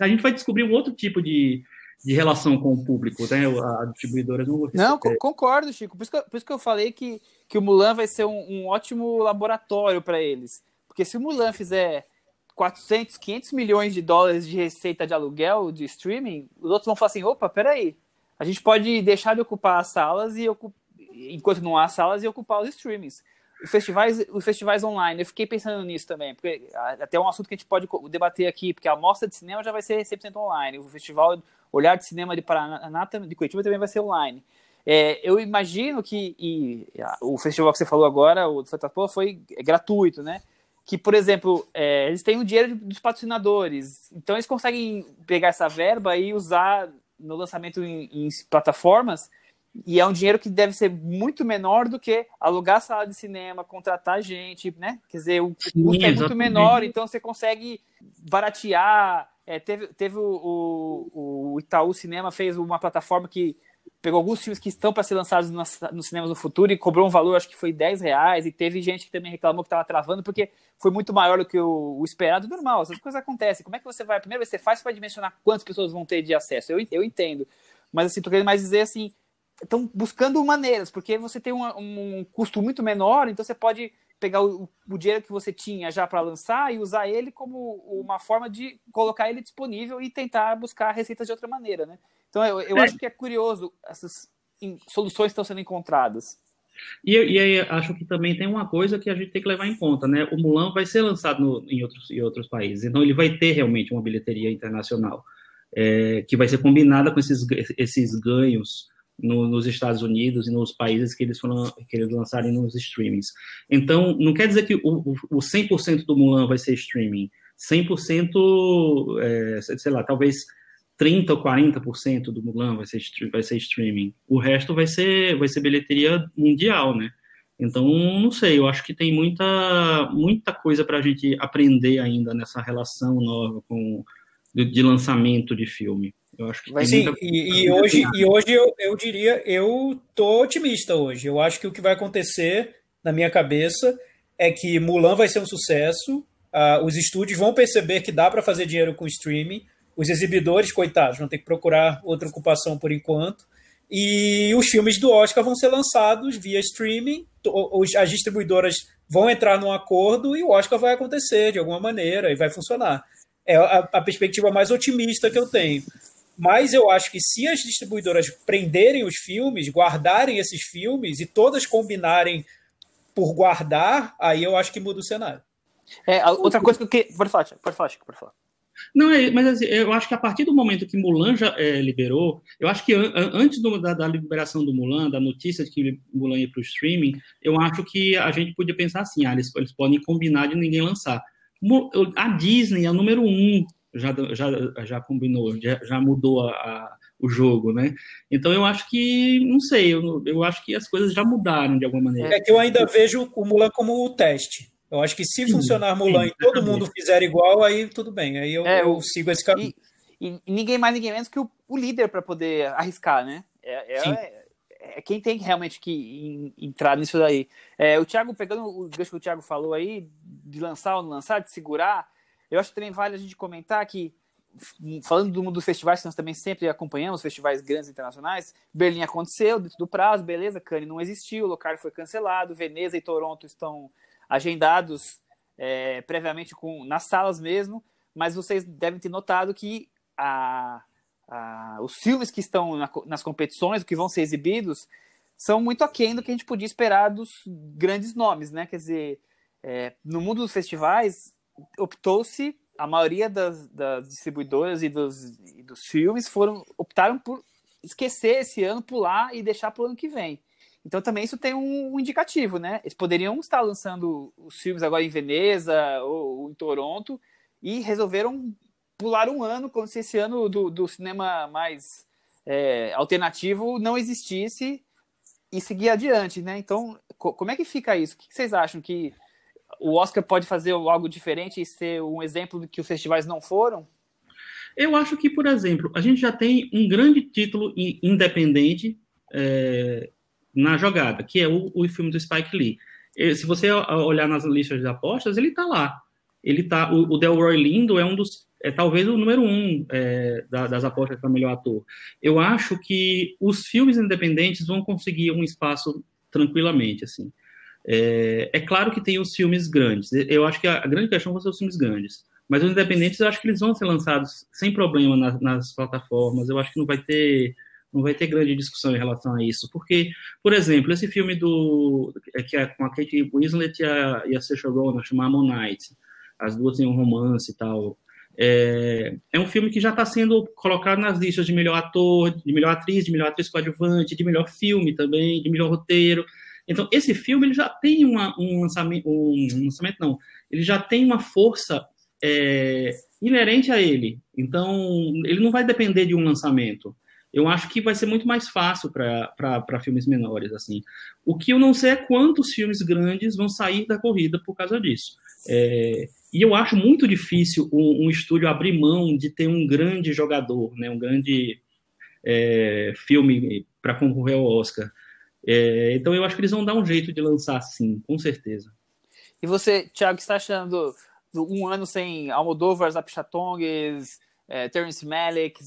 a gente vai descobrir um outro tipo de, de relação com o público, né? A distribuidora não Não, concordo, Chico. Por isso, que eu, por isso que eu falei que, que o Mulan vai ser um, um ótimo laboratório para eles. Porque se o Mulan fizer 400, 500 milhões de dólares de receita de aluguel, de streaming, os outros vão falar assim: opa, peraí, a gente pode deixar de ocupar as salas e enquanto não há salas e ocupar os streamings. Os festivais, os festivais online, eu fiquei pensando nisso também, porque até é um assunto que a gente pode debater aqui, porque a mostra de cinema já vai ser 100% online, o festival Olhar de Cinema de Paraná, de Curitiba também vai ser online. É, eu imagino que e, o festival que você falou agora, o do Santa Pô, foi gratuito, né? Que, por exemplo, é, eles têm o dinheiro dos patrocinadores, então eles conseguem pegar essa verba e usar no lançamento em, em plataformas e é um dinheiro que deve ser muito menor do que alugar sala de cinema, contratar gente, né? Quer dizer, o Sim, custo é muito menor, então você consegue baratear. É, teve teve o, o, o, Itaú Cinema fez uma plataforma que pegou alguns filmes que estão para ser lançados nos, nos cinemas no futuro e cobrou um valor, acho que foi 10 reais, e teve gente que também reclamou que estava travando, porque foi muito maior do que o, o, esperado normal. Essas coisas acontecem. Como é que você vai? Primeiro você faz para dimensionar quantas pessoas vão ter de acesso. Eu, eu entendo. Mas assim, tô querendo mais dizer assim, estão buscando maneiras, porque você tem um, um, custo muito menor, então você pode pegar o, o dinheiro que você tinha já para lançar e usar ele como uma forma de colocar ele disponível e tentar buscar receitas de outra maneira, né? Então eu, eu é. acho que é curioso essas soluções estão sendo encontradas. E, e aí acho que também tem uma coisa que a gente tem que levar em conta, né? O Mulan vai ser lançado no, em, outros, em outros países, então ele vai ter realmente uma bilheteria internacional é, que vai ser combinada com esses, esses ganhos no, nos Estados Unidos e nos países que eles foram que eles lançarem nos streamings. Então, não quer dizer que o, o 100% do Mulan vai ser streaming. 100%, é, sei lá, talvez 30 ou 40% do Mulan vai ser, vai ser streaming. O resto vai ser, vai ser bilheteria mundial, né? Então, não sei, eu acho que tem muita, muita coisa para a gente aprender ainda nessa relação nova com, de, de lançamento de filme. Eu acho que Sim, e, e, hoje, e hoje eu, eu diria, eu tô otimista hoje. Eu acho que o que vai acontecer na minha cabeça é que Mulan vai ser um sucesso, uh, os estúdios vão perceber que dá para fazer dinheiro com streaming, os exibidores, coitados, vão ter que procurar outra ocupação por enquanto, e os filmes do Oscar vão ser lançados via streaming, as distribuidoras vão entrar num acordo e o Oscar vai acontecer de alguma maneira e vai funcionar. É a, a perspectiva mais otimista que eu tenho. Mas eu acho que se as distribuidoras prenderem os filmes, guardarem esses filmes e todas combinarem por guardar, aí eu acho que muda o cenário. É, outra coisa que eu Pode falar, pode falar, Chico, pode falar. Não, é, mas assim, eu acho que a partir do momento que Mulan já é, liberou, eu acho que an antes do, da, da, liberação do Mulan, da notícia de que Mulan ia para o streaming, eu acho que a gente podia pensar assim, ah, eles, eles podem combinar de ninguém lançar. A Disney é o número um já, já, já combinou, já, já mudou a, a, o jogo, né? Então eu acho que, não sei, eu, eu acho que as coisas já mudaram de alguma maneira. É que eu ainda vejo o Mulan como o teste. Eu acho que se sim, funcionar Mulan sim, e todo mundo fizer igual, aí tudo bem, aí eu, é, eu sigo esse caminho. E, e, ninguém mais, ninguém menos que o, o líder para poder arriscar, né? É, é, é, quem tem realmente que entrar nisso daí. É, o Thiago, pegando o gancho que o Thiago falou aí, de lançar ou não lançar, de segurar, eu acho também vale a gente comentar que, falando do mundo dos festivais, que nós também sempre acompanhamos, festivais grandes internacionais, Berlim aconteceu dentro do prazo, beleza, Cannes não existiu, o local foi cancelado, Veneza e Toronto estão agendados é, previamente com, nas salas mesmo, mas vocês devem ter notado que a, a, os filmes que estão na, nas competições, que vão ser exibidos, são muito aquém do que a gente podia esperar dos grandes nomes, né? Quer dizer, é, no mundo dos festivais, optou-se, a maioria das, das distribuidoras e dos, e dos filmes foram optaram por esquecer esse ano, pular e deixar para o ano que vem. Então também isso tem um, um, indicativo, né? Eles poderiam estar lançando os filmes agora em Veneza ou, ou, em Toronto e resolveram pular um ano, como se esse ano do, do cinema mais é, alternativo não existisse e seguir adiante, né? Então, co como é que fica isso? O que vocês acham que o Oscar pode fazer algo diferente e ser um exemplo do que os festivais não foram? Eu acho que, por exemplo, a gente já tem um grande título independente é, na jogada, que é o, o filme do Spike Lee. Se você olhar nas listas de apostas, ele está lá. Ele tá, o, o Delroy Lindo é um dos é talvez o número um é, das apostas para melhor ator. Eu acho que os filmes independentes vão conseguir um espaço tranquilamente, assim. É, é, claro que tem os filmes grandes. Eu acho que a, grande questão vão ser os filmes grandes. Mas os independentes, eu acho que eles vão ser lançados sem problema nas, nas plataformas. Eu acho que não vai ter não vai ter grande discussão em relação a isso. Porque, por exemplo, esse filme do que é com a Kate Winslet e a, e a Saoirse Ronan, chamado Ammonite, as duas têm um romance e tal. É, é um filme que já está sendo colocado nas listas de melhor ator, de melhor atriz, de melhor atriz coadjuvante, de melhor filme também, de melhor roteiro. Então, esse filme ele já tem uma, um lançamento, um, lançamento não, ele já tem uma força é, inerente a ele. Então, ele não vai depender de um lançamento. Eu acho que vai ser muito mais fácil para filmes menores. assim. O que eu não sei é quantos filmes grandes vão sair da corrida por causa disso. É, e eu acho muito difícil um, um, estúdio abrir mão de ter um grande jogador, né, um grande é, filme para concorrer ao Oscar. É, então eu acho que eles vão dar um jeito de lançar sim, com certeza. E você, Thiago, está achando do, do um ano sem Almodóvar, Zapchatongues, é, Terence Malick,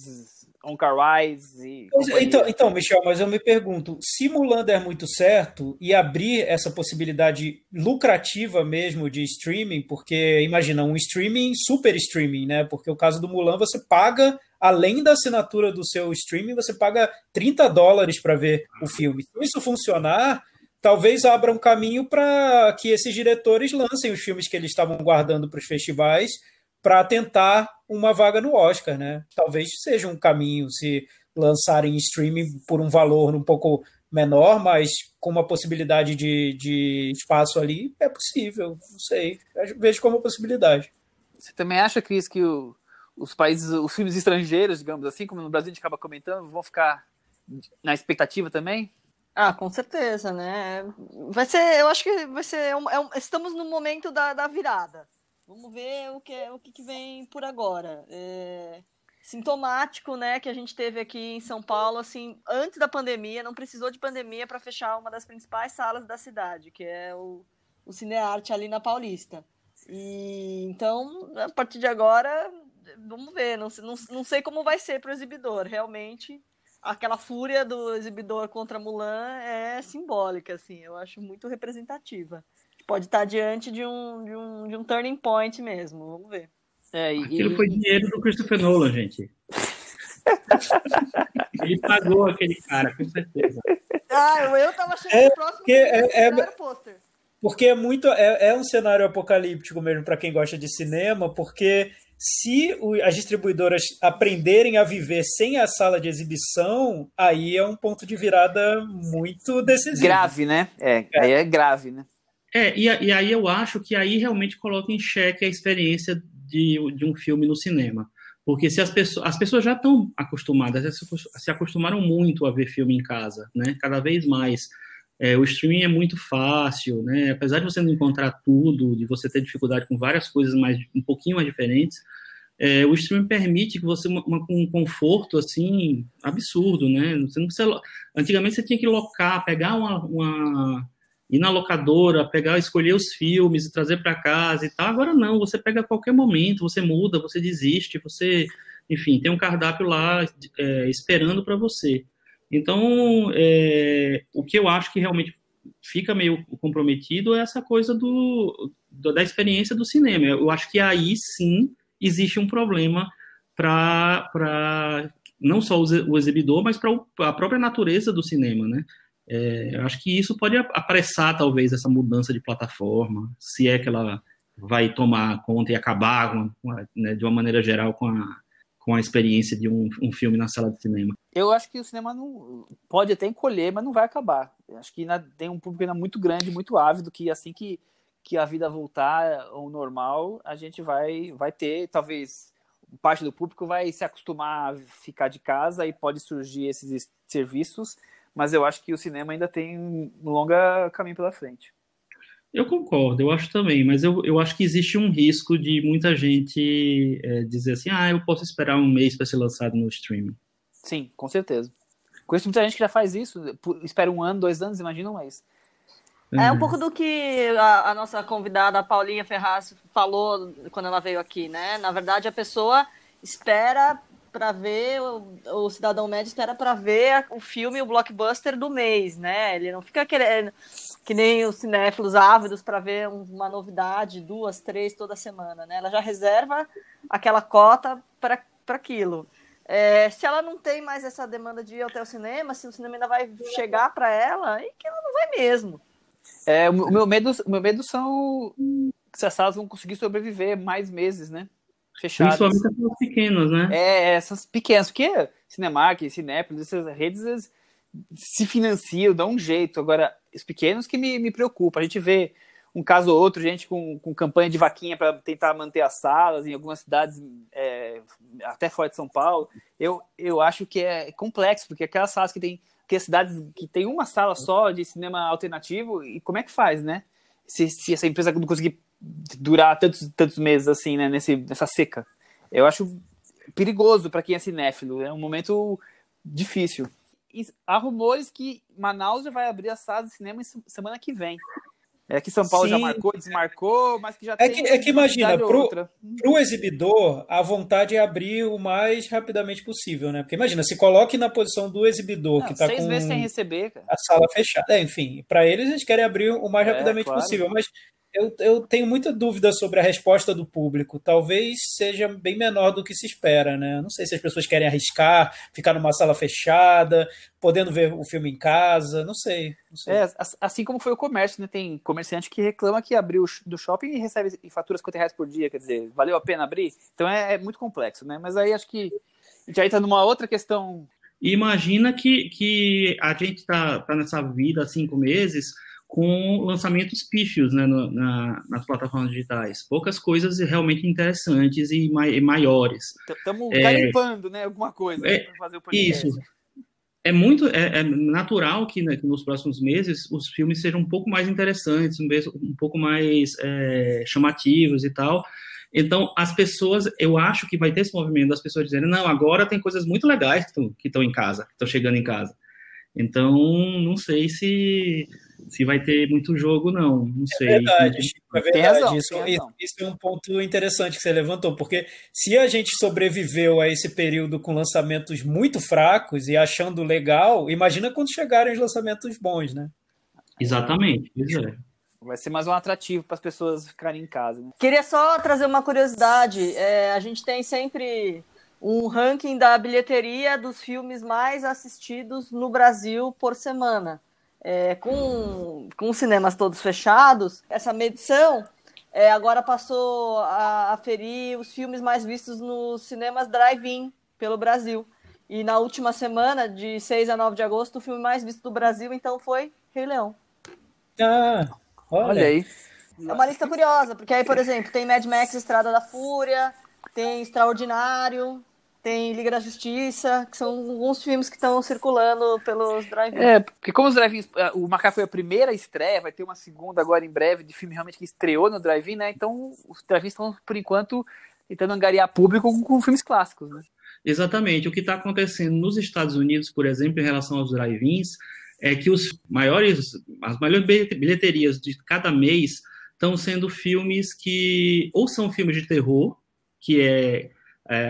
Oncar Wise e. Então, então, Michel, mas eu me pergunto: se Mulan der muito certo e abrir essa possibilidade lucrativa mesmo de streaming, porque imagina um streaming, super streaming, né? Porque o caso do Mulan você paga, além da assinatura do seu streaming, você paga 30 dólares para ver o filme. Se isso funcionar, talvez abra um caminho para que esses diretores lancem os filmes que eles estavam guardando para os festivais para tentar uma vaga no Oscar, né? Talvez seja um caminho se lançarem em streaming por um valor um pouco menor, mas com uma possibilidade de, de espaço ali, é possível, não sei. Eu vejo como possibilidade. Você também acha, Cris, que o, os países, os filmes estrangeiros, digamos assim, como no Brasil a gente acaba comentando, vão ficar na expectativa também? Ah, com certeza, né? Vai ser, eu acho que vai ser. É um, é um, estamos no momento da, da virada. Vamos ver o que, o que vem por agora. É sintomático, né, que a gente teve aqui em São Paulo, assim, antes da pandemia, não precisou de pandemia para fechar uma das principais salas da cidade, que é o, o Cinearte ali na Paulista. E então, a partir de agora, vamos ver, não, não, não sei como vai ser para o exibidor, realmente. Aquela fúria do exibidor contra Mulan é simbólica, assim, eu acho muito representativa pode estar diante de um, de um, de um turning point mesmo. Vamos ver. É, e, Aquilo foi dinheiro do Christopher Nolan, gente. Ele pagou aquele cara, com certeza. Ah, eu tava achando é, próximo que é, é, pôster. Porque é muito. É, é um cenário apocalíptico mesmo para quem gosta de cinema, porque se o, as distribuidoras aprenderem a viver sem a sala de exibição, aí é um ponto de virada muito decisivo. Grave, né? É, é. aí é grave, né? É, e, e, aí eu acho que aí realmente coloca em xeque a experiência de, de um filme no cinema. Porque se as pessoas, as pessoas já estão acostumadas, se acostumaram muito a ver filme em casa, né? Cada vez mais. É, o streaming é muito fácil, né? Apesar de você não encontrar tudo, de você ter dificuldade com várias coisas mais um pouquinho mais diferentes, é, o streaming permite que você uma, uma, um conforto assim absurdo, né? Você não precisa, antigamente você tinha que locar, pegar uma, uma ir na locadora, pegar, escolher os filmes e trazer para casa e tal. Agora não, você pega a qualquer momento, você muda, você desiste, você, enfim, tem um cardápio lá é, esperando para você. Então, é, o que eu acho que realmente fica meio comprometido é essa coisa do, da experiência do cinema. Eu acho que aí sim existe um problema para não só o exibidor, mas para a própria natureza do cinema, né? É, eu acho que isso pode apressar, talvez, essa mudança de plataforma, se é que ela vai tomar conta e acabar, né, de uma maneira geral, com a, com a experiência de um, um, filme na sala de cinema. Eu acho que o cinema não pode até encolher, mas não vai acabar. Eu acho que ainda tem um público ainda muito grande, muito ávido, que assim que, que a vida voltar ao normal, a gente vai, vai ter, talvez, parte do público vai se acostumar a ficar de casa e pode surgir esses serviços mas eu acho que o cinema ainda tem um longo caminho pela frente. Eu concordo, eu acho também, mas eu, eu acho que existe um risco de muita gente é, dizer assim, ah, eu posso esperar um mês para ser lançado no streaming. Sim, com certeza. Conheço muita gente que já faz isso, espera um ano, dois anos, imagina um mês. É um pouco do que a, a, nossa convidada, a Paulinha Ferraz, falou quando ela veio aqui, né? Na verdade, a pessoa espera para ver, o, o, cidadão médio espera para ver o filme, o blockbuster do mês, né? Ele não fica querendo, que nem os cinéfilos ávidos para ver uma novidade, duas, três toda semana, né? Ela já reserva aquela cota para aquilo. É, se ela não tem mais essa demanda de ir até o cinema, se o cinema ainda vai chegar para ela, aí que ela não vai mesmo. É, o meu medo, o meu medo são que as salas vão conseguir sobreviver mais meses, né? Fechadas. Principalmente essas pequenas, né? É, essas pequenas, porque Cinemark, Cinépolis, essas redes se financiam, dão um jeito. Agora, os pequenos que me, me preocupam. A gente vê um caso ou outro, gente com, com campanha de vaquinha para tentar manter as salas em algumas cidades, é, até fora de São Paulo. Eu, eu acho que é complexo, porque aquelas salas que tem que cidades que tem uma sala só de cinema alternativo, e como é que faz, né? Se, se essa empresa não conseguir durar tantos, tantos meses assim, né, nesse, nessa seca. Eu acho perigoso para quem é cinéfilo, é um momento difícil. E há rumores que Manaus já vai abrir as salas de cinema semana que vem. É que São Paulo Sim. já marcou, desmarcou, mas que já é tem. Que, é que imagina, para o exibidor, a vontade é abrir o mais rapidamente possível, né? Porque imagina, se coloque na posição do exibidor Não, que está com receber, cara. a sala fechada. É, enfim, para eles, eles querem abrir o mais é, rapidamente claro. possível. Mas eu, eu tenho muita dúvida sobre a resposta do público. Talvez seja bem menor do que se espera, né? Não sei se as pessoas querem arriscar, ficar numa sala fechada, podendo ver o filme em casa, não sei. Não sei. É, assim como foi o comércio, né? Tem comerciante que reclama que abriu do shopping e recebe faturas 50 reais por dia, quer dizer, valeu a pena abrir? Então é, é muito complexo, né? Mas aí acho que a gente aí tá numa outra questão. Imagina que, que a gente está tá nessa vida há cinco meses com lançamentos pífios né, no, na, nas plataformas digitais. Poucas coisas realmente interessantes e, mai, e maiores. Estamos é, né? Alguma coisa é, para fazer o podcast. Isso. É muito é, é natural que, né, que, nos próximos meses os filmes sejam um pouco mais interessantes, um, um pouco mais é, chamativos e tal. Então, as pessoas, eu acho que vai ter esse movimento das pessoas dizendo, não, agora tem coisas muito legais que estão em casa, que estão chegando em casa. Então, não sei se se vai ter muito jogo, não. Não é sei. É verdade, Chico, é verdade. Razão, isso, isso, é um ponto interessante que você levantou, porque se a gente sobreviveu a esse período com lançamentos muito fracos e achando legal, imagina quando chegarem os lançamentos bons, né? Exatamente, é. Vai ser mais um atrativo para as pessoas ficarem em casa. Né? Queria só trazer uma curiosidade. É, a gente tem sempre um ranking da bilheteria dos filmes mais assistidos no Brasil por semana é, com, com os cinemas todos fechados, essa medição é, agora passou a aferir os filmes mais vistos nos cinemas drive-in pelo Brasil. E na última semana, de 6 a 9 de agosto, o filme mais visto do Brasil, então, foi Rei Leão. Ah, olha, olha aí. É uma lista curiosa, porque aí, por exemplo, tem Mad Max Estrada da Fúria, tem Extraordinário, tem Liga da Justiça, que são alguns filmes que estão circulando pelos drive-ins. É, porque como os drive-ins, é, o Macá foi a primeira estreia, vai ter uma segunda agora em breve, de filme realmente que estreou no drive-in, né? Então os drive-ins estão, por enquanto, tentando angariar público com, com filmes clássicos, né? Exatamente. O que está acontecendo nos Estados Unidos, por exemplo, em relação aos drive-ins, é que os maiores, as maiores bilheterias de cada mês estão sendo filmes que ou são filmes de terror, que é é,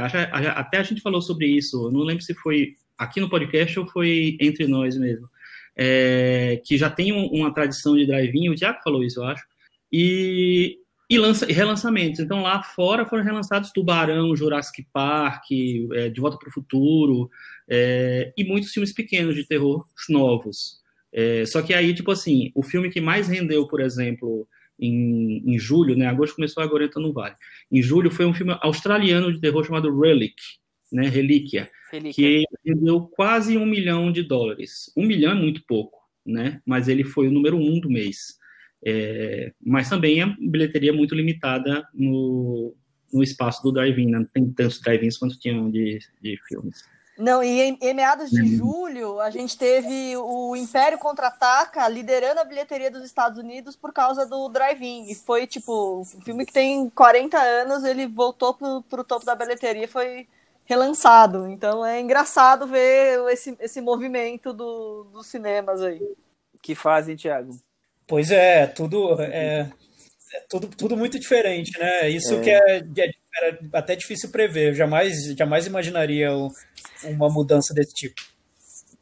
até a gente falou sobre isso, não lembro se foi aqui no podcast ou foi entre nós mesmo, é, que já tem um, uma tradição de drive-in, o Tiago falou isso, eu acho, e, e, lança, e relançamentos. Então lá fora foram relançados Tubarão, Jurassic Park, é, De Volta para o Futuro, é, e muitos filmes pequenos de terror novos. É, só que aí, tipo assim, o filme que mais rendeu, por exemplo, em, em julho, né? Agosto começou agora entrando no Vale. Em julho foi um filme australiano de terror chamado Relic, né? Relíquia, Relíquia. que rendeu quase um milhão de dólares. Um milhão é muito pouco, né? Mas ele foi o número um do mês. É, mas também é bilheteria muito limitada no, no espaço do drive-in, né? não tem tantos drive-ins quanto tinham de, de filmes. Não, e em, em meados de julho, a gente teve o Império Contra-Ataca liderando a bilheteria dos Estados Unidos por causa do Drive-In. E foi, tipo, um filme que tem 40 anos, ele voltou pro, pro topo da bilheteria e foi relançado. Então é engraçado ver esse, esse movimento do, dos cinemas aí. Que fazem, Thiago? Pois é, tudo é, é tudo, tudo muito diferente, né? Isso é. que é, é, era até difícil prever. Eu jamais, jamais imaginaria uma mudança desse tipo.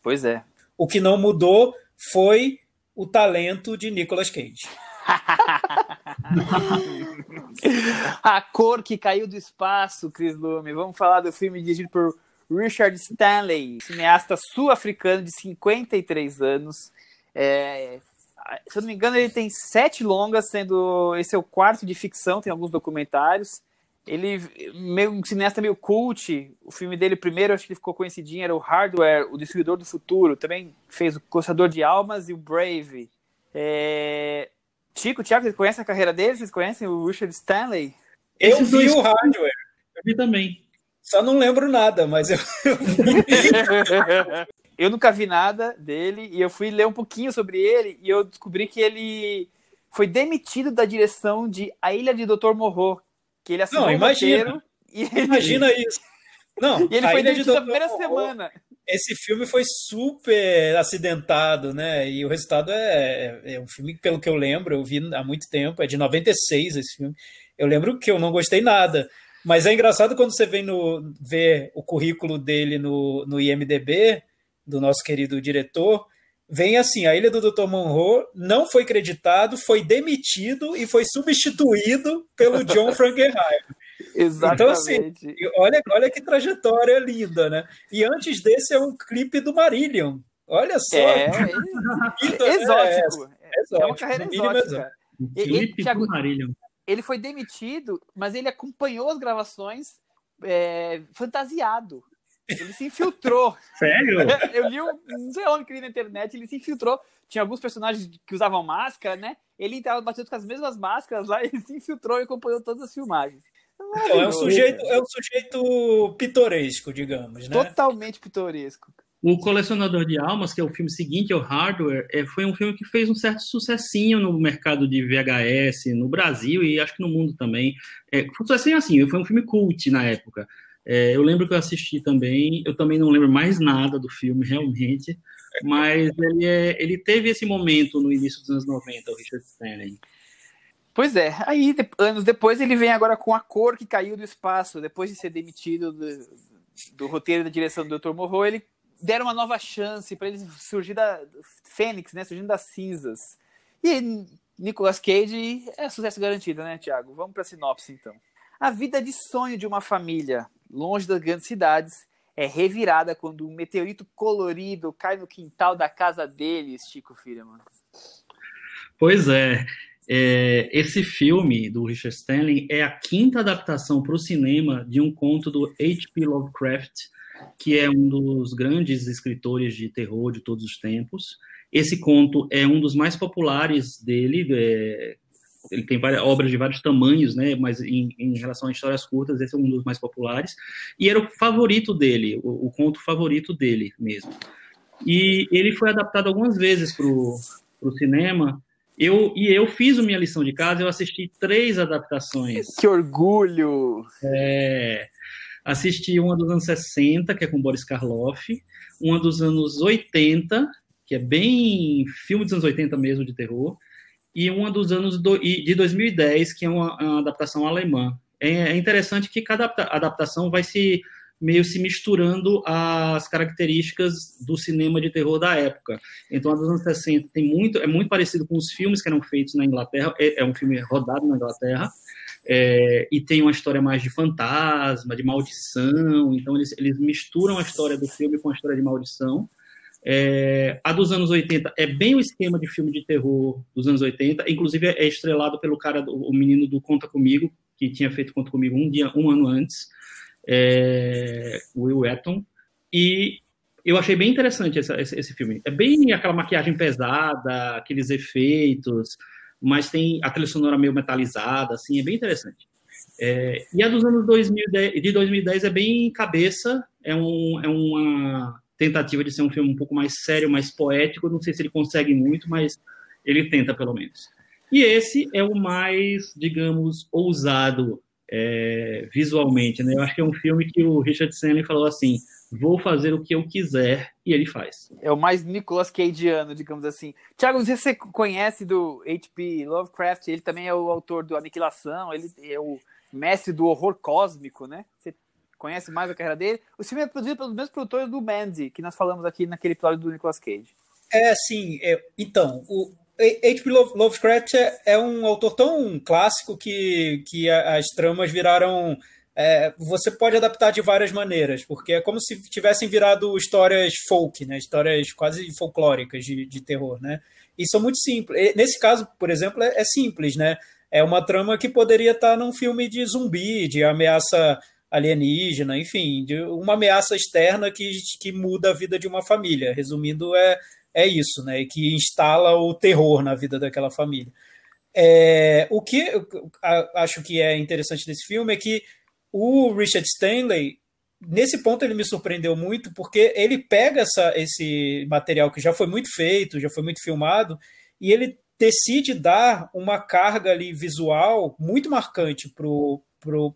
Pois é. O que não mudou foi o talento de Nicolas Cage. a cor que caiu do espaço, Chris Lume. Vamos falar do filme dirigido por Richard Stanley, cineasta sul-africano de 53 anos. É, se eu não me engano, ele tem sete longas, sendo esse é o quarto de ficção, tem alguns documentários. Ele, meio, um cineasta meio cult, o filme dele primeiro, acho que ele ficou conhecidinho, era o Hardware, o Destruidor do Futuro, também fez o Coçador de Almas e o Brave. É... Chico, Thiago, vocês conhecem a carreira dele? Vocês conhecem o Richard Stanley? Eu Esses vi dois... o Hardware. Eu vi também. Só não lembro nada, mas eu, eu nunca vi nada dele e eu fui ler um pouquinho sobre ele e eu descobri que ele foi demitido da direção de A Ilha de Dr. Morro, que ele assinou não, imagina. Um e ele... Imagina isso. Não, e ele foi demitido na primeira semana. Esse filme foi super acidentado, né? E o resultado é, é, um filme, pelo que eu lembro, eu vi há muito tempo, é de 96 esse filme. Eu lembro que eu não gostei nada. Mas é engraçado quando você vem no, ver o currículo dele no, no IMDB, do nosso querido diretor, vem assim: a Ilha do Dr. Monroe não foi creditado, foi demitido e foi substituído pelo John Frankenheim. Exatamente. Então, assim, olha, olha que trajetória linda, né? E antes desse é um clipe do Marillion. Olha só. É, é, é, exótico. É, é, uma carreira exótica. Clipe do Marillion. Ele foi demitido, mas ele acompanhou as gravações é, fantasiado. Ele se infiltrou. Sério? Eu li um, não sei onde que li na internet, ele se infiltrou. Tinha alguns personagens que usavam máscara, né? Ele entrava batendo com as mesmas máscaras lá, ele se infiltrou e acompanhou todas as filmagens. Então, é um sujeito, é um sujeito pitoresco, digamos, né? Totalmente pitoresco. O Colecionador de Almas, que é o filme seguinte ao Hardware, é, foi um filme que fez um certo sucessinho no mercado de VHS no Brasil e acho que no mundo também. É, foi um sucessinho assim, foi um filme cult na época. É, eu lembro que eu assisti também, eu também não lembro mais nada do filme, realmente, mas ele, é, ele teve esse momento no início dos anos 90, o Richard Stanley. Pois é, aí anos depois ele vem agora com a cor que caiu do espaço, depois de ser demitido do, do roteiro da direção do Dr. Morro, ele deram uma nova chance para ele surgir da Fênix, né, surgindo das cinzas. E Nicolas Cage é sucesso garantido, né, Thiago? Vamos para a sinopse então. A vida de sonho de uma família, longe das grandes cidades, é revirada quando um meteorito colorido cai no quintal da casa deles, Chico Firman. Pois é. é. Esse filme do Richard Stanley é a quinta adaptação para o cinema de um conto do H.P. Lovecraft, que é um dos grandes escritores de terror de todos os tempos. Esse conto é um dos mais populares dele, é, ele tem várias, obras de vários tamanhos, né? Mas em, em, relação a histórias curtas, esse é um dos mais populares. E era o favorito dele, o, o conto favorito dele mesmo. E ele foi adaptado algumas vezes para o cinema. Eu, e eu fiz a minha lição de casa, eu assisti três adaptações. Que orgulho! É, assisti uma dos anos 60, que é com Boris Karloff, uma dos anos 80, que é bem filme dos anos 80 mesmo, de terror, e uma dos anos do, de 2010, que é uma, uma adaptação alemã. É, é, interessante que cada adaptação vai se meio se misturando às características do cinema de terror da época. Então, a dos anos 60 tem muito, é muito parecido com os filmes que eram feitos na Inglaterra, é, é um filme rodado na Inglaterra, é, e tem uma história mais de fantasma, de maldição, então eles, eles misturam a história do filme com a história de maldição, é, a dos anos 80 é bem o esquema de filme de terror dos anos 80, inclusive é estrelado pelo cara, o menino do Conta Comigo, que tinha feito Conta Comigo um dia, um ano antes, é, Will Wheaton, e eu achei bem interessante essa, esse, esse, filme. É bem aquela maquiagem pesada, aqueles efeitos, mas tem a trilha sonora meio metalizada, assim, é bem interessante. É, e a dos anos 2010, de 2010 é bem cabeça, é, um, é uma tentativa de ser um filme um pouco mais sério, mais poético. Não sei se ele consegue muito, mas ele tenta pelo menos. E esse é o mais, digamos, ousado é, visualmente. Né? Eu acho que é um filme que o Richard Stanley falou assim: vou fazer o que eu quiser, e ele faz. É o mais Nicolas Cageano, digamos assim. Tiago, você conhece do H.P. Lovecraft, ele também é o autor do Aniquilação, ele é o mestre do horror cósmico, né? Você conhece mais a carreira dele. O filme é produzido pelos mesmos produtores do Mandy, que nós falamos aqui naquele episódio do Nicolas Cage. É, sim. É, então, o H.P. Lovecraft é, é, um autor tão clássico que, que as tramas viraram. É, você pode adaptar de várias maneiras, porque é como se tivessem virado histórias folk, né? histórias quase folclóricas de, de terror. Né? E são muito simples. Nesse caso, por exemplo, é, é simples, né? É uma trama que poderia estar num filme de zumbi, de ameaça alienígena, enfim, de uma ameaça externa que, que muda a vida de uma família. Resumindo, é, é isso, né? Que instala o terror na vida daquela família. É, o que eu acho que é interessante nesse filme é que o Richard Stanley, nesse ponto, ele me surpreendeu muito, porque ele pega essa, esse material que já foi muito feito, já foi muito filmado, e ele decide dar uma carga ali visual muito marcante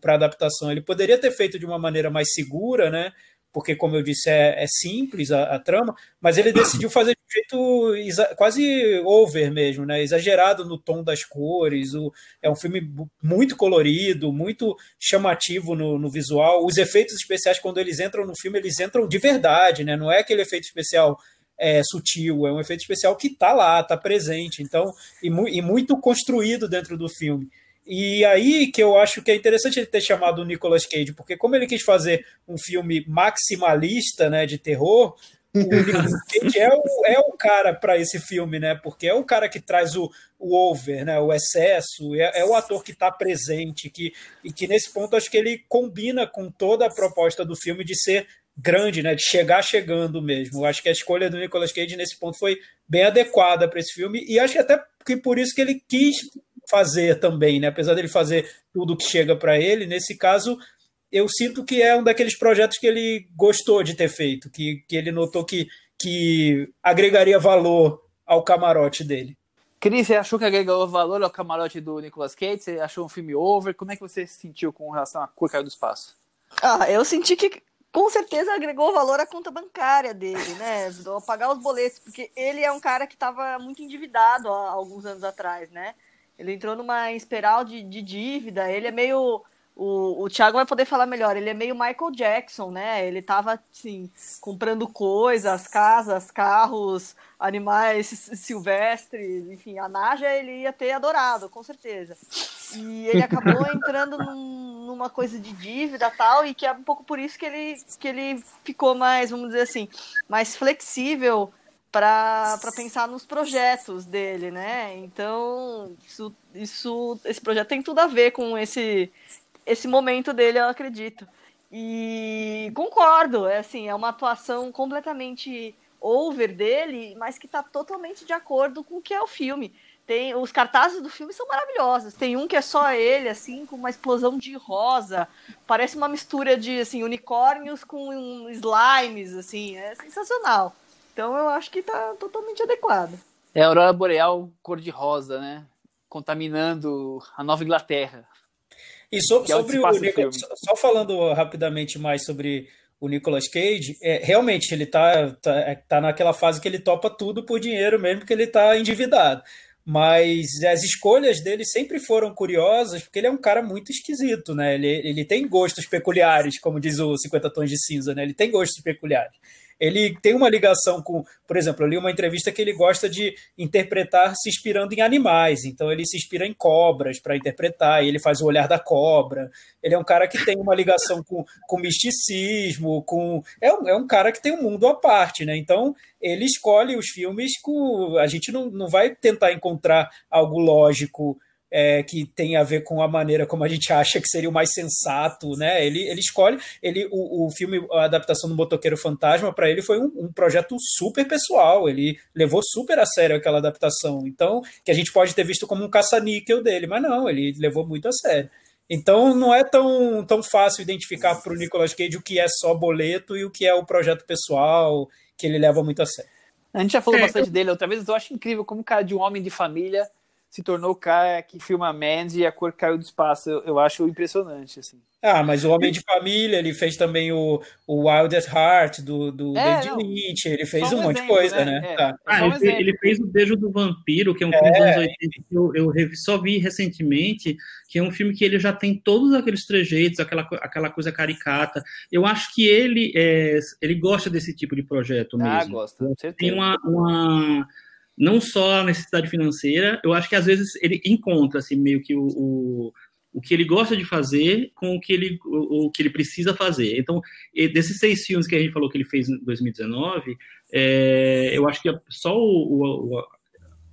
para adaptação. Ele poderia ter feito de uma maneira mais segura, né? Porque, como eu disse, é, é simples a, a, trama, mas ele decidiu fazer de um jeito quase over mesmo, né? Exagerado no tom das cores. O, é um filme muito colorido, muito chamativo no, no visual. Os efeitos especiais, quando eles entram no filme, eles entram de verdade, né? Não é aquele efeito especial é, sutil, é um efeito especial que está lá, está presente, então, e, mu e, muito construído dentro do filme. E aí que eu acho que é interessante ele ter chamado o Nicolas Cage, porque como ele quis fazer um filme maximalista, né, de terror, o Nicolas Cage é o, é o cara para esse filme, né? Porque é o cara que traz o, o over, né? O excesso, é, é o ator que está presente, que, e que nesse ponto acho que ele combina com toda a proposta do filme de ser grande, né? De chegar chegando mesmo. Acho que a escolha do Nicolas Cage nesse ponto foi bem adequada para esse filme e acho que até que por isso que ele quis fazer também, né? Apesar dele fazer tudo que chega para ele, nesse caso eu sinto que é um daqueles projetos que ele gostou de ter feito, que, que ele notou que, que agregaria valor ao camarote dele. Cris, você achou que agregou valor ao camarote do Nicolas Cage? Você achou um filme over? Como é que você se sentiu com relação à cor do espaço? Ah, eu senti que com certeza agregou valor à conta bancária dele, né? Pagar os boletos, porque ele é um cara que estava muito endividado há alguns anos atrás, né? Ele entrou numa espiral de, de dívida, ele é meio o, o Thiago vai poder falar melhor. Ele é meio Michael Jackson, né? Ele tava, assim, comprando coisas, casas, carros, animais silvestres, enfim, a Naja ele ia ter adorado, com certeza. E ele acabou entrando num, numa coisa de dívida tal, e que é um pouco por isso que ele, que ele ficou mais, vamos dizer assim, mais flexível para pensar nos projetos dele, né? Então, isso, isso, esse projeto tem tudo a ver com esse esse momento dele, eu acredito. E concordo, é assim, é uma atuação completamente over dele, mas que está totalmente de acordo com o que é o filme. Tem os cartazes do filme são maravilhosos. Tem um que é só ele, assim, com uma explosão de rosa. Parece uma mistura de assim unicórnios com slimes, assim, é sensacional. Então eu acho que está totalmente adequado. É a aurora boreal cor de rosa, né? Contaminando a Nova Inglaterra. E so, sobre o, Nicolas, só falando rapidamente mais sobre o Nicolas Cage, é, realmente ele tá, tá, é, tá naquela fase que ele topa tudo por dinheiro mesmo que ele tá endividado. Mas as escolhas dele sempre foram curiosas, porque ele é um cara muito esquisito, né? Ele, ele tem gostos peculiares, como diz o 50 Tons de Cinza, né? Ele tem gostos peculiares ele tem uma ligação com, por exemplo, eu li uma entrevista que ele gosta de interpretar se inspirando em animais, então ele se inspira em cobras para interpretar, e ele faz o olhar da cobra. Ele é um cara que tem uma ligação com, com misticismo, com é um, é um cara que tem um mundo à parte, né? Então ele escolhe os filmes com a gente não, não vai tentar encontrar algo lógico é, que tem a ver com a maneira como a gente acha que seria o mais sensato, né? Ele, ele escolhe, ele o, o filme, a adaptação do Motoqueiro Fantasma, para ele foi um, um, projeto super pessoal, ele levou super a sério aquela adaptação, então, que a gente pode ter visto como um caça-níquel dele, mas não, ele levou muito a sério. Então não é tão, tão fácil identificar para o Nicolas Cage o que é só boleto e o que é o projeto pessoal, que ele leva muito a sério. A gente já falou é, bastante eu... dele outra vez, eu acho incrível como o cara de um homem de família se tornou o cara que filma Mandy e a cor caiu do espaço. Eu, eu acho impressionante, assim. Ah, mas o Homem de Família, ele fez também o, o Wild at Heart do, do é, David não, Lynch, ele fez um, um monte exemplo, de coisa, né? né? É, tá. Ah, ele, ele, fez o Beijo do Vampiro, que é um filme dos anos 80 que eu, eu só vi recentemente, que é um filme que ele já tem todos aqueles trejeitos, aquela, aquela coisa caricata. Eu acho que ele, é, ele gosta desse tipo de projeto ah, mesmo. Ah, gosta, certeza. Tem uma, uma não só a necessidade financeira, eu acho que às vezes ele encontra assim, meio que o, o, o que ele gosta de fazer com o que ele, o, o, que ele precisa fazer. Então, desses seis filmes que a gente falou que ele fez em 2019, é, eu acho que só o, o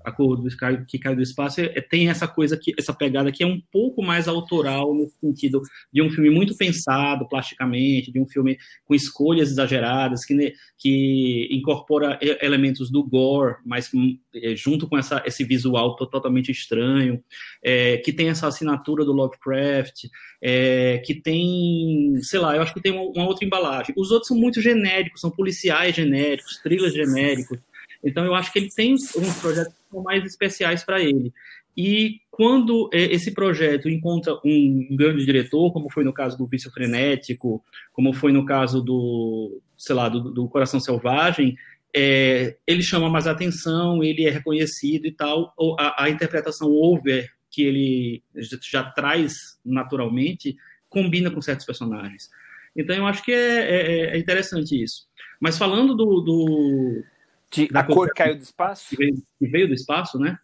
a cor do que cai do espaço é, tem essa coisa que essa pegada que é um pouco mais autoral no sentido de um filme muito pensado plasticamente de um filme com escolhas exageradas que que incorpora elementos do gore mas é, junto com essa esse visual totalmente estranho é, que tem essa assinatura do Lovecraft é, que tem sei lá eu acho que tem uma, uma outra embalagem. Os outros são muito genéricos são policiais genéricos thrillers genéricos então, eu acho que ele tem uns projetos que são mais especiais para ele. E quando é, esse projeto encontra um grande diretor, como foi no caso do Vício Frenético, como foi no caso do, sei lá, do, do Coração Selvagem, é, ele chama mais atenção, ele é reconhecido e tal. A, a interpretação over que ele já, traz naturalmente combina com certos personagens. Então eu acho que é, é, é interessante isso. Mas falando do, do, de A Cor Caiu do Espaço? Que veio, que veio do espaço, né?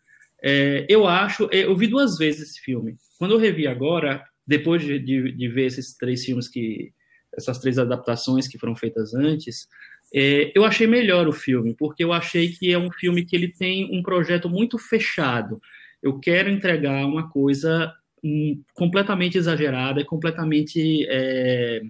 É, eu acho, é, eu vi duas vezes esse filme. Quando eu revi agora, depois de, de, de ver esses três filmes que, essas três adaptações que foram feitas antes, é, eu achei melhor o filme, porque eu achei que é um filme que ele tem um projeto muito fechado. Eu quero entregar uma coisa hum, completamente exagerada, completamente é,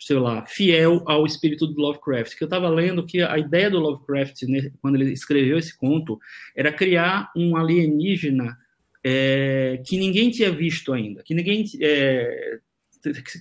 sei lá, fiel ao espírito do Lovecraft. Que eu estava lendo que a ideia do Lovecraft, né, quando ele escreveu esse conto, era criar um alienígena é, que ninguém tinha visto ainda, que ninguém é,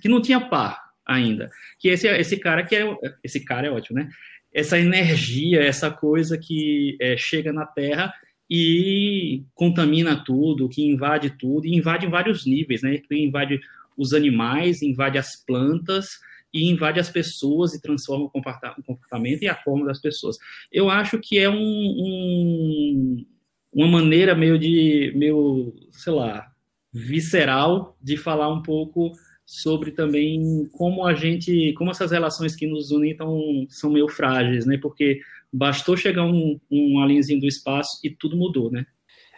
que não tinha par ainda. Que esse esse cara que é esse cara é ótimo, né? Essa energia, essa coisa que é, chega na Terra e contamina tudo, que invade tudo, e invade vários níveis, né? Que invade os animais, invade as plantas, e invade as pessoas e transforma o comportamento e a forma das pessoas. Eu acho que é um, um, uma maneira meio de, meio, sei lá, visceral de falar um pouco sobre também como a gente, como essas relações que nos unem tão, são meio frágeis, né? Porque bastou chegar um, um alienzinho do espaço e tudo mudou, né?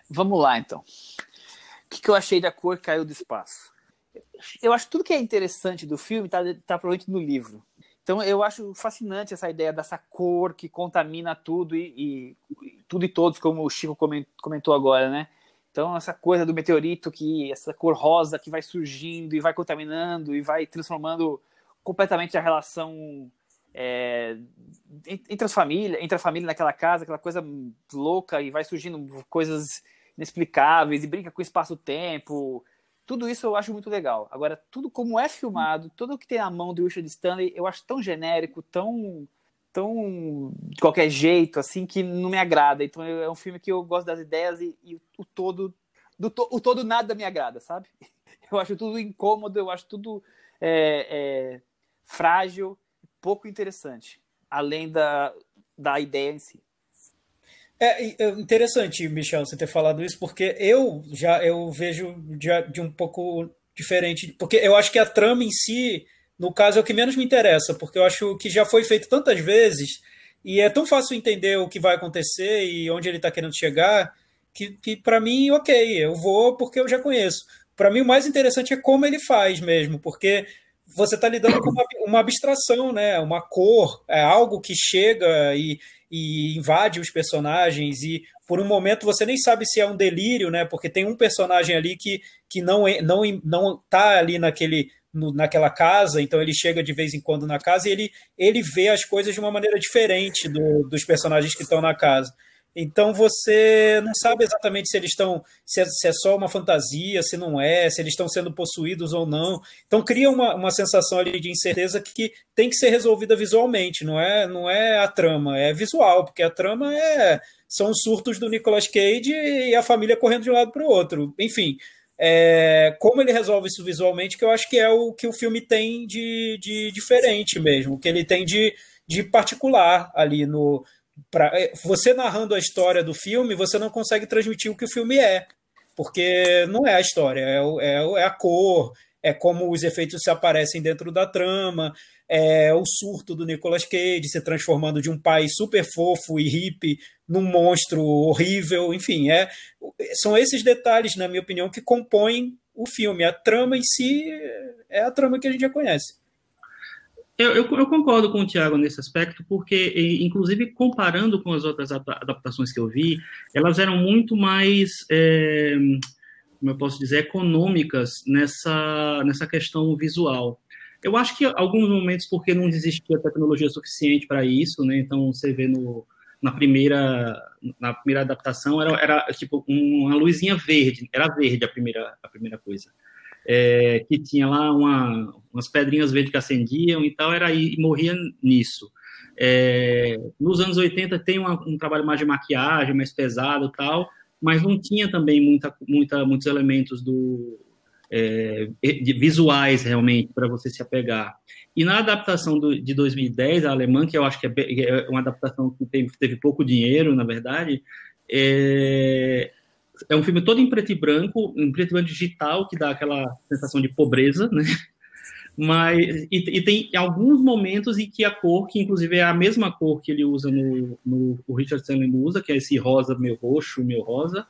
Vamos lá, então. O que, que eu achei da cor caiu do espaço? Eu acho que tudo que é interessante do filme está tá provavelmente no livro. Então eu acho fascinante essa ideia dessa cor que contamina tudo e, e, tudo e todos, como o Chico comentou agora, né? Então essa coisa do meteorito que essa cor rosa que vai surgindo e vai contaminando e vai transformando completamente a relação é, entre as famílias, entre a família naquela casa, aquela coisa louca e vai surgindo coisas inexplicáveis e brinca com o espaço-tempo tudo isso eu acho muito legal. Agora, tudo como é filmado, tudo que tem na mão do Richard Stanley, eu acho tão genérico, tão tão de qualquer jeito, assim, que não me agrada. Então é um filme que eu gosto das ideias e, e o todo do to, o todo nada me agrada, sabe? Eu acho tudo incômodo, eu acho tudo é, é, frágil, pouco interessante, além da, da ideia em si. É, é interessante, Michel, você ter falado isso, porque eu já eu vejo de, de um pouco diferente, porque eu acho que a trama em si, no caso, é o que menos me interessa, porque eu acho que já foi feito tantas vezes e é tão fácil entender o que vai acontecer e onde ele está querendo chegar, que, que para mim, ok, eu vou porque eu já conheço. Para mim, o mais interessante é como ele faz mesmo, porque você está lidando com uma, uma, abstração, né? uma cor, é algo que chega e, e invade os personagens e por um momento você nem sabe se é um delírio, né? Porque tem um personagem ali que, que não é, não não tá ali naquele no, naquela casa, então ele chega de vez em quando na casa e ele, ele vê as coisas de uma maneira diferente do, dos personagens que estão na casa. Então você não sabe exatamente se eles estão se é, se é, só uma fantasia, se não é, se eles estão sendo possuídos ou não. Então cria uma, uma sensação ali de incerteza que tem que ser resolvida visualmente, não é não é a trama, é visual, porque a trama é são os surtos do Nicolas Cage e a família correndo de um lado para o outro. Enfim, é, como ele resolve isso visualmente, que eu acho que é o que o filme tem de, de diferente mesmo, que ele tem de, de particular ali no, Pra, é, você narrando a história do filme, você não consegue transmitir o que o filme é, porque não é a história, é, é, é a cor, é como os efeitos se aparecem dentro da trama, é o surto do Nicolas Cage se transformando de um pai super fofo e hippie num monstro horrível, enfim, é, são esses detalhes, na minha opinião, que compõem o filme. A trama em si é a trama que a gente já conhece. Eu, eu, eu, concordo com o Tiago nesse aspecto, porque, inclusive, comparando com as outras adaptações que eu vi, elas eram muito mais, é, como eu posso dizer, econômicas nessa, nessa questão visual. Eu acho que alguns momentos, porque não existia tecnologia suficiente para isso, né? Então, você vê no, na primeira na primeira adaptação era, era tipo uma luzinha verde, era verde a primeira a primeira coisa é, que tinha lá uma, umas pedrinhas verdes que acendiam e tal, era e morria nisso. É, nos anos 80 tem uma, um trabalho mais de maquiagem, mais pesado tal, mas não tinha também muita, muita, muitos elementos do, é, de visuais realmente para você se apegar. E na adaptação do, de 2010, a alemã, que eu acho que é, é uma adaptação que teve, teve pouco dinheiro, na verdade, é, é um filme todo em preto e branco, em preto e branco digital, que dá aquela sensação de pobreza, né? Mas, e, e, tem alguns momentos em que a cor, que inclusive é a mesma cor que ele usa no, no o Richard Stanley usa, que é esse rosa meio roxo, meio rosa,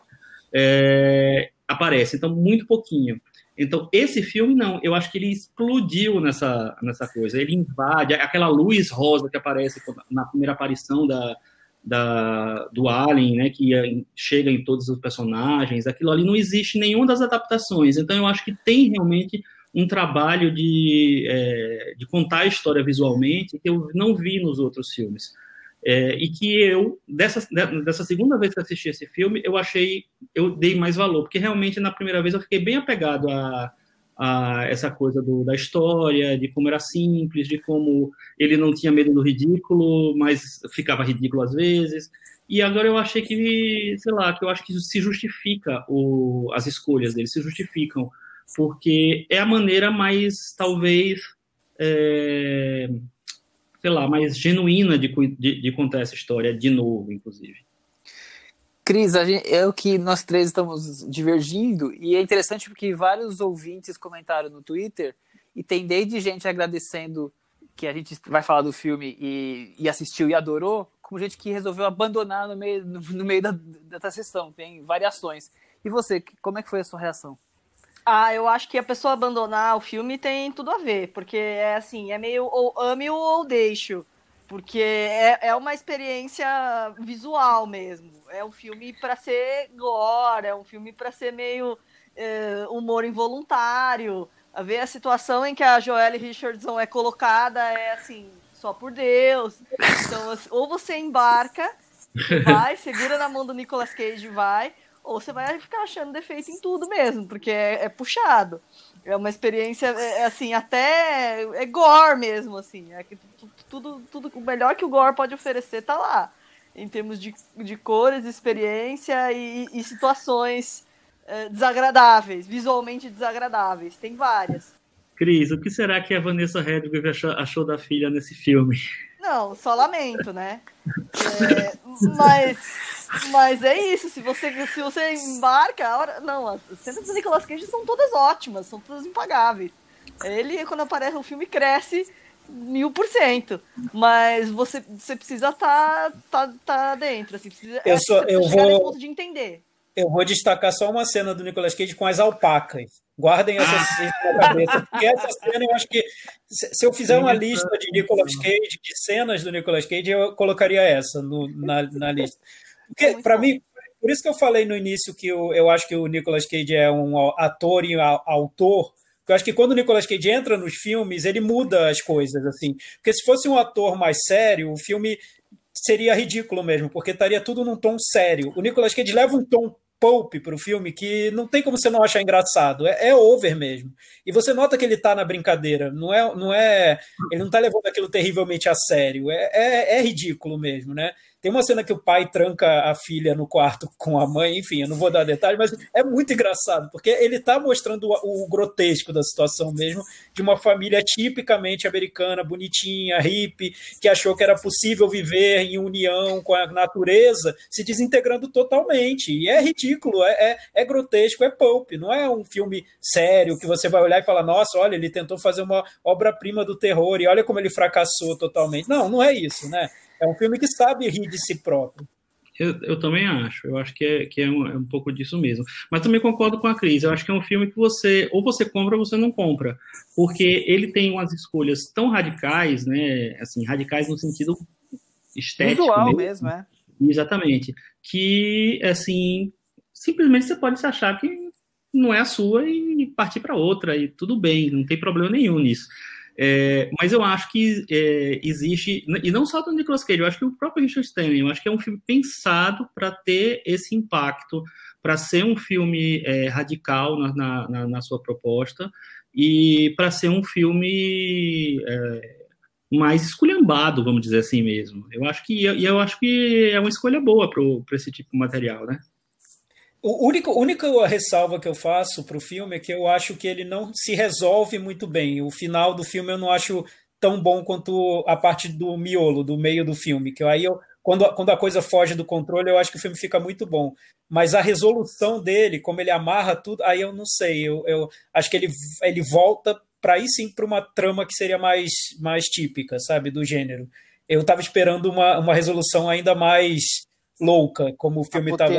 é, aparece. Então, muito pouquinho. Então, esse filme, não, eu acho que ele explodiu nessa, nessa coisa. Ele invade aquela luz rosa que aparece na primeira aparição da, da, do Alien, né, que chega em todos os personagens, aquilo ali não existe em nenhuma das adaptações. Então eu acho que tem realmente um trabalho de, é, de contar a história visualmente que eu não vi nos outros filmes. É, e que eu, dessa, dessa segunda vez que assisti esse filme, eu achei, eu dei mais valor, porque realmente na primeira vez eu fiquei bem apegado a, a essa coisa do, da história, de como era simples, de como ele não tinha medo do ridículo, mas ficava ridículo às vezes. E agora eu achei que, sei lá, que eu acho que se justifica o, as escolhas dele, se justificam, porque é a maneira mais, talvez, é, sei lá, mais genuína de, de, de contar essa história de novo, inclusive. Cris, gente, o que nós três estamos divergindo, e é interessante porque vários ouvintes comentaram no Twitter, e tem desde gente agradecendo que a gente vai falar do filme e, e assistiu e adorou, como gente que resolveu abandonar no meio, no, no meio da, da sessão, tem variações. E você, como é que foi a sua reação? Ah, eu acho que a pessoa abandonar o filme tem tudo a ver, porque é assim, é meio ou ame ou deixo. Porque é, é uma experiência visual mesmo. É um filme para ser gore, é um filme para ser meio é, humor involuntário. A ver a situação em que a Joelle Richardson é colocada é assim, só por Deus. Então, ou você embarca, vai, segura na mão do Nicolas Cage e vai, ou você vai ficar achando defeito em tudo mesmo, porque é, é puxado. É uma experiência, é, é, assim, até é gore mesmo, assim. É tudo, tudo, o melhor que o gore pode oferecer tá lá. Em termos de, de cores, experiência e, e situações é, desagradáveis, visualmente desagradáveis. Tem várias. Cris, o que será que a Vanessa Redgrave achou, achou da filha nesse filme? Não, só lamento, né? É, mas, mas é isso, se você, se você embarca, a hora, não, as cenas do Nicolas Cage são todas ótimas, são todas impagáveis. Ele, quando aparece no filme, cresce mil por cento. Mas você, você precisa estar tá, tá, tá dentro, assim, precisa, eu sou, eu vou, ponto de entender. Eu vou destacar só uma cena do Nicolas Cage com as alpacas. Guardem essa cena na cabeça, porque essa cena eu acho que se eu fizer uma lista de Nicolas Cage, de cenas do Nicolas Cage, eu colocaria essa no, na, na lista. Porque, é para mim, por isso que eu falei no início que eu, eu acho que o Nicolas Cage é um ator e autor, eu acho que quando o Nicolas Cage entra nos filmes, ele muda as coisas, assim. Porque se fosse um ator mais sério, o filme seria ridículo mesmo, porque estaria tudo num tom sério. O Nicolas Cage leva um tom pulp para o filme que não tem como você não achar engraçado. É, é, over mesmo. E você nota que ele está na brincadeira. Não é, não é, ele não está levando aquilo terrivelmente a sério. É, é, é ridículo mesmo, né? Tem uma cena que o pai tranca a filha no quarto com a mãe, enfim, eu não vou dar detalhes, mas é muito engraçado, porque ele está mostrando o, o, grotesco da situação mesmo, de uma família tipicamente americana, bonitinha, hippie, que achou que era possível viver em união com a natureza, se desintegrando totalmente. E é ridículo, é, é, é grotesco, é pulp, não é um filme sério que você vai olhar e falar, nossa, olha, ele tentou fazer uma obra-prima do terror e olha como ele fracassou totalmente. Não, não é isso, né? É um filme que sabe rir de si próprio. Eu, eu também acho. Eu acho que, é, que é, um, é um pouco disso mesmo. Mas também concordo com a Cris. Eu acho que é um filme que você ou você compra ou você não compra. Porque ele tem umas escolhas tão radicais, né? Assim, radicais no sentido estético. Visual mesmo, mesmo é. Exatamente. Que, assim, simplesmente você pode se achar que não é a sua e partir para outra. E tudo bem, não tem problema nenhum nisso. É, mas eu acho que é, existe, e não só do Nicolas Cage, eu acho que o próprio Richard Stanley, eu acho que é um filme pensado para ter esse impacto, para ser um filme é, radical na, na, na, sua proposta e para ser um filme é, mais esculhambado, vamos dizer assim mesmo. Eu acho que, e eu acho que é uma escolha boa para esse tipo de material, né? O único, única ressalva que eu faço para o filme é que eu acho que ele não se resolve muito bem. O final do filme eu não acho tão bom quanto a parte do miolo, do meio do filme. Que aí eu, quando, quando a coisa foge do controle, eu acho que o filme fica muito bom. Mas a resolução dele, como ele amarra tudo, aí eu não sei. Eu, eu acho que ele, ele volta para ir sim para uma trama que seria mais, mais típica, sabe, do gênero. Eu estava esperando uma, uma resolução ainda mais louca, como o filme estava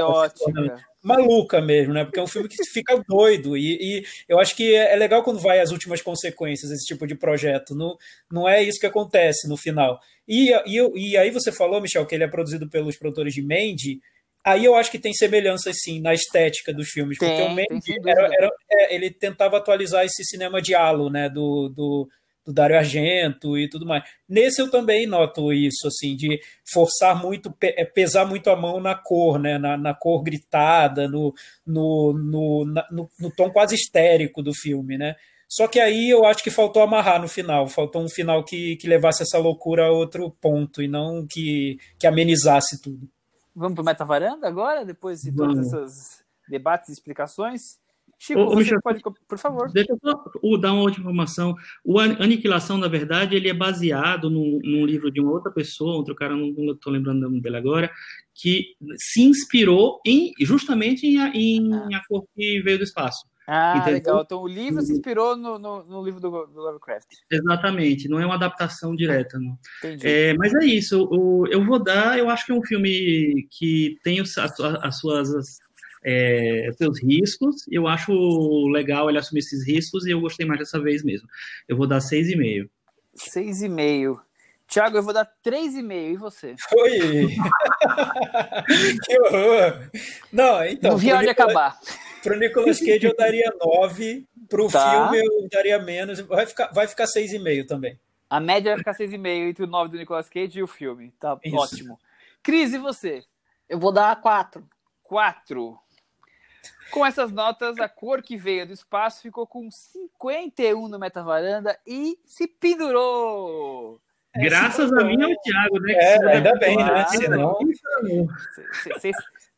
maluca mesmo, né? Porque é um filme que fica doido. E, e, eu acho que é legal quando vai às últimas consequências esse tipo de projeto. Não, não é isso que acontece no final. E, e, e aí você falou, Michel, que ele é produzido pelos produtores de Mandy. Aí eu acho que tem semelhanças, sim, na estética dos filmes. Tem, porque o Mandy era, era, é, ele tentava atualizar esse cinema de halo, né? Do, do, do Dario Argento e tudo mais. Nesse eu também noto isso, assim, de forçar muito, é, pesar muito a mão na cor, né, na, na cor gritada, no, no, no, na, no, no, tom quase histérico do filme, né. Só que aí eu acho que faltou amarrar no final, faltou um final que, que levasse essa loucura a outro ponto e não que, que amenizasse tudo. Vamos para o Meta Varanda agora, depois de todos esses debates e explicações? Chico, ô, pode, por favor. Deixa eu só dar uma outra informação. O Aniquilação, na verdade, ele é baseado num, num livro de uma outra pessoa, outro cara, não estou lembrando o nome dele agora, que se inspirou em, justamente em, em ah. A Cor que Veio do Espaço. Ah, Entendeu? legal. Então o livro se inspirou no, no, no livro do, do, Lovecraft. Exatamente, não é uma adaptação direta, não. Entendi. É, mas é isso, o, eu vou dar, eu acho que é um filme que tem as, as suas é, seus riscos. Eu acho legal ele assumir esses riscos e eu gostei mais dessa vez mesmo. Eu vou dar 6,5. 6,5. Tiago, eu vou dar 3,5. E você? Oi! que horror! Não, então. Não vi onde acabar. Para o Nicolas Cage eu daria 9. Para o tá. filme eu daria menos. Vai ficar, vai ficar 6,5 também. A média vai ficar 6,5 entre o 9 do Nicolas Cage e o filme. Tá Isso. ótimo. Cris, e você? Eu vou dar 4. 4. Com essas notas, a cor que veio do espaço ficou com 51 no Metavaranda e se pendurou. Graças a mim e ao Thiago, né? É, ainda bem, né?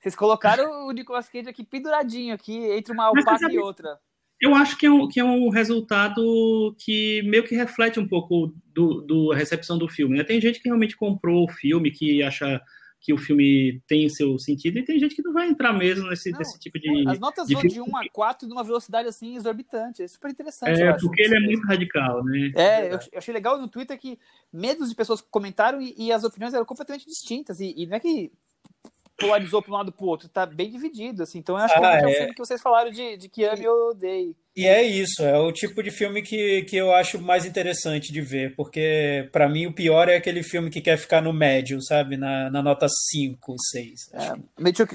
Vocês colocaram o Nicolas Cage aqui penduradinho aqui, entre uma alpaca e outra. Eu acho que é, um, que é um resultado que meio que reflete um pouco do, do recepção do filme. Né? Tem gente que realmente comprou o filme, que acha que o filme tem seu sentido, e tem gente que não vai entrar mesmo nesse, não, nesse tipo de. As notas de vão de 1 a 4 numa velocidade assim exorbitante. É super interessante. É, porque ele é muito radical, né? É, eu, achei legal no Twitter que medos de pessoas comentaram e, e as opiniões eram completamente distintas. E, e não é que polarizou para um lado para o outro, tá bem dividido, assim. Então eu acho ah, que é um é. filme que vocês falaram de, de que ame ou odeie. E é isso, é o tipo de filme que, que eu acho mais interessante de ver, porque para mim o pior é aquele filme que quer ficar no médio, sabe? Na, na nota 5, 6. É,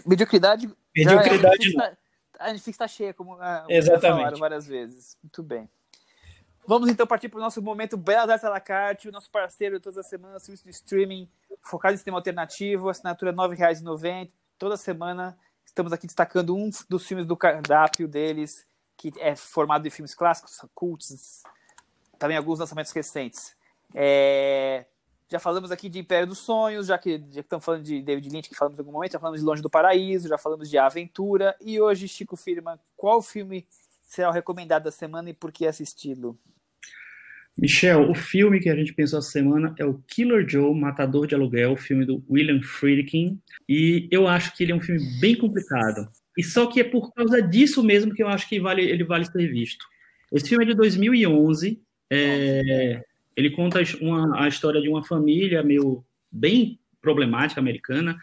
mediocridade. Mediocridade. Já, a Netflix está cheia, como ah, Exatamente. falaram várias vezes. Muito bem. Vamos então partir para o nosso momento Belas Artes à la carte, o nosso parceiro de todas as semanas, serviço de streaming focado em cinema alternativo, assinatura R$ 9,90. Toda semana estamos aqui destacando um dos filmes do cardápio deles, que é formado em filmes clássicos, cults, também alguns lançamentos recentes. É... Já falamos aqui de Império dos Sonhos, já que, já estamos falando de David Lynch, que falamos em algum momento, já falamos de Longe do Paraíso, já falamos de Aventura, e hoje, Chico Firma, qual filme será o recomendado da semana e por que assisti-lo? Michel, o filme que a gente pensou essa semana é o Killer Joe, Matador de Aluguel, filme do William Friedkin, e eu acho que ele é um filme bem complicado. E só que é por causa disso mesmo que eu acho que vale, ele vale ser visto. Esse filme é de 2011, é, ele conta uma, a história de uma família meio bem problemática americana,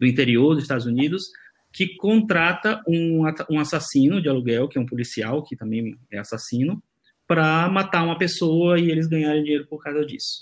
do interior dos Estados Unidos, que contrata um, um assassino de aluguel, que é um policial, que também é assassino, para matar uma pessoa e eles ganharem dinheiro por causa disso.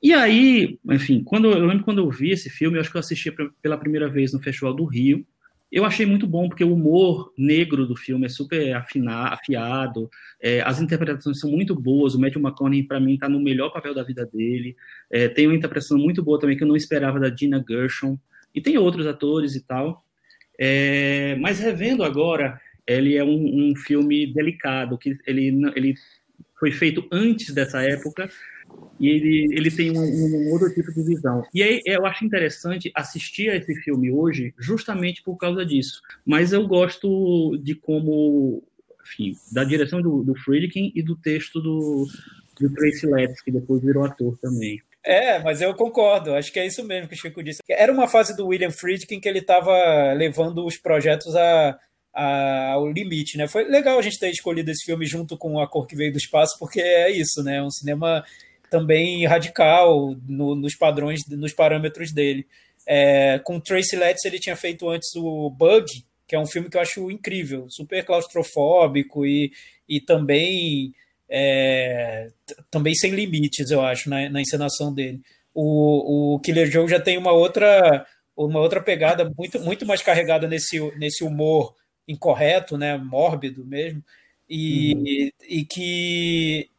E aí, enfim, quando eu lembro quando eu vi esse filme, eu acho que eu assisti pela primeira vez no Festival do Rio. Eu achei muito bom porque o humor negro do filme é super afinar, afiado, é, as interpretações são muito boas. O Matthew McConaughey para mim está no melhor papel da vida dele. É, tem uma interpretação muito boa também que eu não esperava da Dina Gershon e tem outros atores e tal. É, mas revendo agora, ele é um, um filme delicado que ele ele foi feito antes dessa época e ele, ele tem um, um, outro tipo de visão. E aí eu acho interessante assistir a esse filme hoje justamente por causa disso. Mas eu gosto de como, enfim, da direção do, do Friedkin e do texto do, do Tracy Letts, que depois virou ator também. É, mas eu concordo, acho que é isso mesmo que o Chico disse. Era uma fase do William Friedkin que ele estava levando os projetos a, ao limite, né? Foi legal a gente ter escolhido esse filme junto com A Cor que Veio do Espaço, porque é isso, né? É um cinema também radical no, nos padrões, nos parâmetros dele. É, com Tracy Letts ele tinha feito antes o Bug, que é um filme que eu acho incrível, super claustrofóbico e, e também é, também sem limites, eu acho, na, na encenação dele. O, o Killer Joe já tem uma outra uma outra pegada muito, muito mais carregada nesse, nesse humor incorreto, né, mórbido mesmo, e, uhum. e que,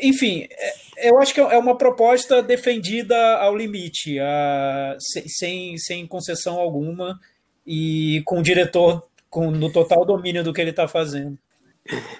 enfim, é, eu acho que é uma proposta defendida ao limite, a, sem, sem concessão alguma, e com o diretor com, no total domínio do que ele está fazendo.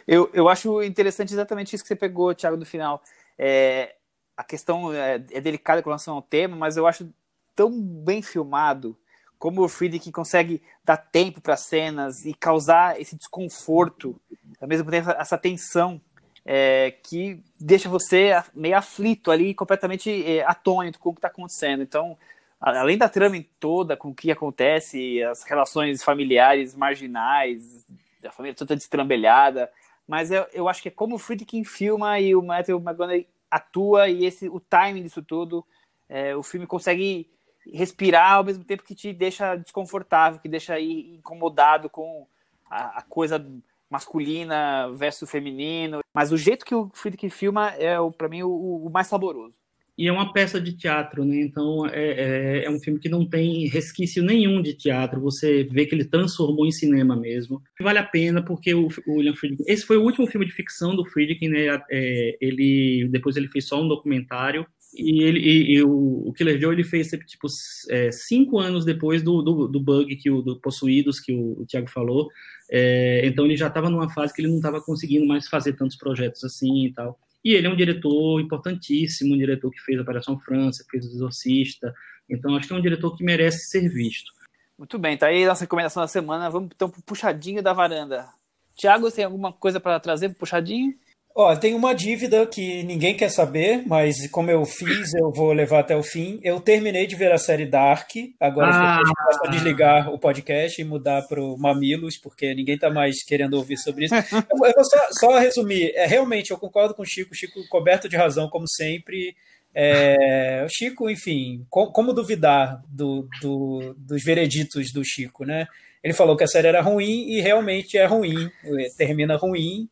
Eu, eu acho interessante exatamente isso que você pegou, Thiago, no final. É, a questão é, é delicada com relação ao tema, mas eu acho tão bem filmado como o Friedrich consegue dar tempo para cenas e causar esse desconforto, ao mesmo tempo essa tensão é, que deixa você meio aflito ali, completamente é, atônito com o que está acontecendo. Então, além da trama toda, com o que acontece, as relações familiares marginais, a família toda destrambelhada, mas eu, eu acho que é como o Friedkin filma e o Matthew McConaughey atua e esse o timing disso tudo, é, o filme consegue respirar ao mesmo tempo que te deixa desconfortável, que deixa aí incomodado com a, a coisa masculina versus feminino. Mas o jeito que o Friedkin filma é, para mim, o, o, mais saboroso. E é uma peça de teatro, né? Então é, é, é, um filme que não tem resquício nenhum de teatro. Você vê que ele transformou em cinema mesmo. Vale a pena porque o, o William Friedkin. Esse foi o último filme de ficção do Friedkin, né? É, ele depois ele fez só um documentário e, ele, e, e o, o, Killer Joe ele fez tipo é, cinco anos depois do, do, do, bug que o do Possuídos que o, o Thiago falou. É, então ele já estava numa fase que ele não estava conseguindo mais fazer tantos projetos assim e tal. E ele é um diretor importantíssimo, um diretor que fez Operação França, fez O Exorcista. Então acho que é um diretor que merece ser visto. Muito bem, tá aí nossa recomendação da semana. Vamos então pro puxadinho da varanda. Tiago, tem alguma coisa para trazer pro puxadinho? Ó, tem uma dívida que ninguém quer saber, mas como eu fiz, eu vou levar até o fim. Eu terminei de ver a série Dark, agora ah. eu vou desligar o podcast e mudar para o Mamilos, porque ninguém está mais querendo ouvir sobre isso. eu vou só, só, resumir. É, realmente, eu concordo com o Chico, Chico coberto de razão, como sempre. É, o Chico, enfim, com, como duvidar do, do, dos vereditos do Chico, né? Ele falou que a série era ruim e realmente é ruim, termina ruim,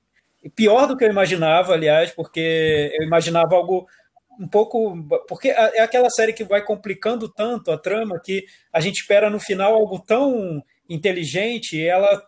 pior do que eu imaginava, aliás, porque eu imaginava algo um pouco. Porque é aquela série que vai complicando tanto a trama que a gente espera no final algo tão inteligente e ela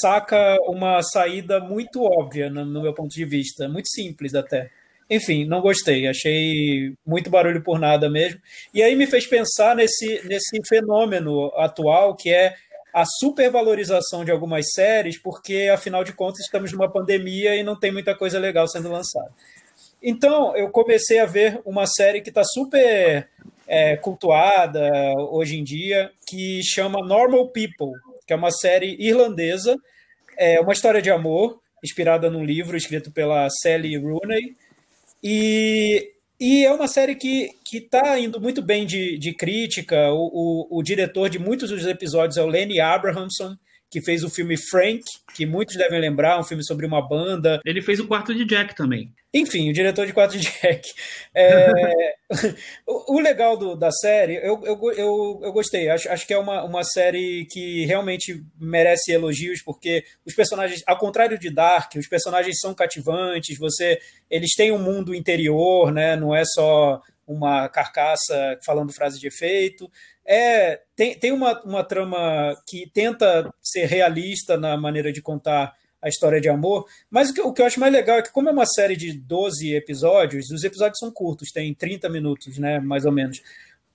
saca uma saída muito óbvia, no, meu ponto de vista, muito simples até. enfim, não gostei. Achei muito barulho por nada mesmo. E aí me fez pensar nesse, nesse fenômeno atual que é a supervalorização de algumas séries, porque afinal de contas estamos numa pandemia e não tem muita coisa legal sendo lançada. Então eu comecei a ver uma série que está super é, cultuada hoje em dia, que chama Normal People, que é uma série irlandesa, é uma história de amor inspirada num livro escrito pela Sally Rooney e, e é uma série que está indo muito bem de, de crítica. O, o, o, diretor de muitos dos episódios é o Lenny Abrahamson, que fez o filme Frank, que muitos devem lembrar, um filme sobre uma banda. Ele fez o Quarto de Jack também. Enfim, o diretor de Quarto de Jack. É, o, o, legal do, da série, eu, eu, eu, eu gostei. Acho, acho que é uma, uma série que realmente merece elogios, porque os personagens, ao contrário de Dark, os personagens são cativantes, você eles têm um mundo interior, né? não é só uma carcaça falando frase de efeito é tem, tem uma, uma trama que tenta ser realista na maneira de contar a história de amor, mas o que, o que eu acho mais legal é que, como é uma série de 12 episódios, os episódios são curtos, tem 30 minutos, né, mais ou menos.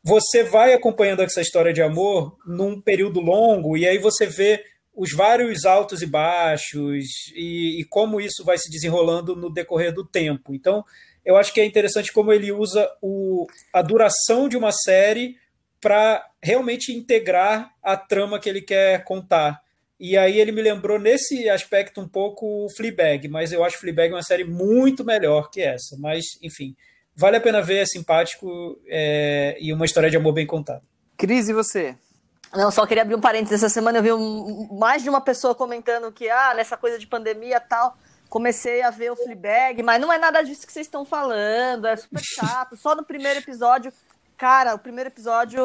Você vai acompanhando essa história de amor num período longo, e aí você vê os vários altos e baixos, e, e como isso vai se desenrolando no decorrer do tempo. Então, eu acho que é interessante como ele usa o, a duração de uma série para realmente integrar a trama que ele quer contar. E aí ele me lembrou nesse aspecto um pouco o Fleabag, mas eu acho Fleabag uma série muito melhor que essa. Mas, enfim, vale a pena ver, é simpático é, e uma história de amor bem contada. Cris, e você? Não, só queria abrir um parênteses. Essa semana eu vi um, mais de uma pessoa comentando que, ah, nessa coisa de pandemia tal, comecei a ver o Fleabag, mas não é nada disso que vocês estão falando, é super chato. Só no primeiro episódio Cara, o primeiro episódio,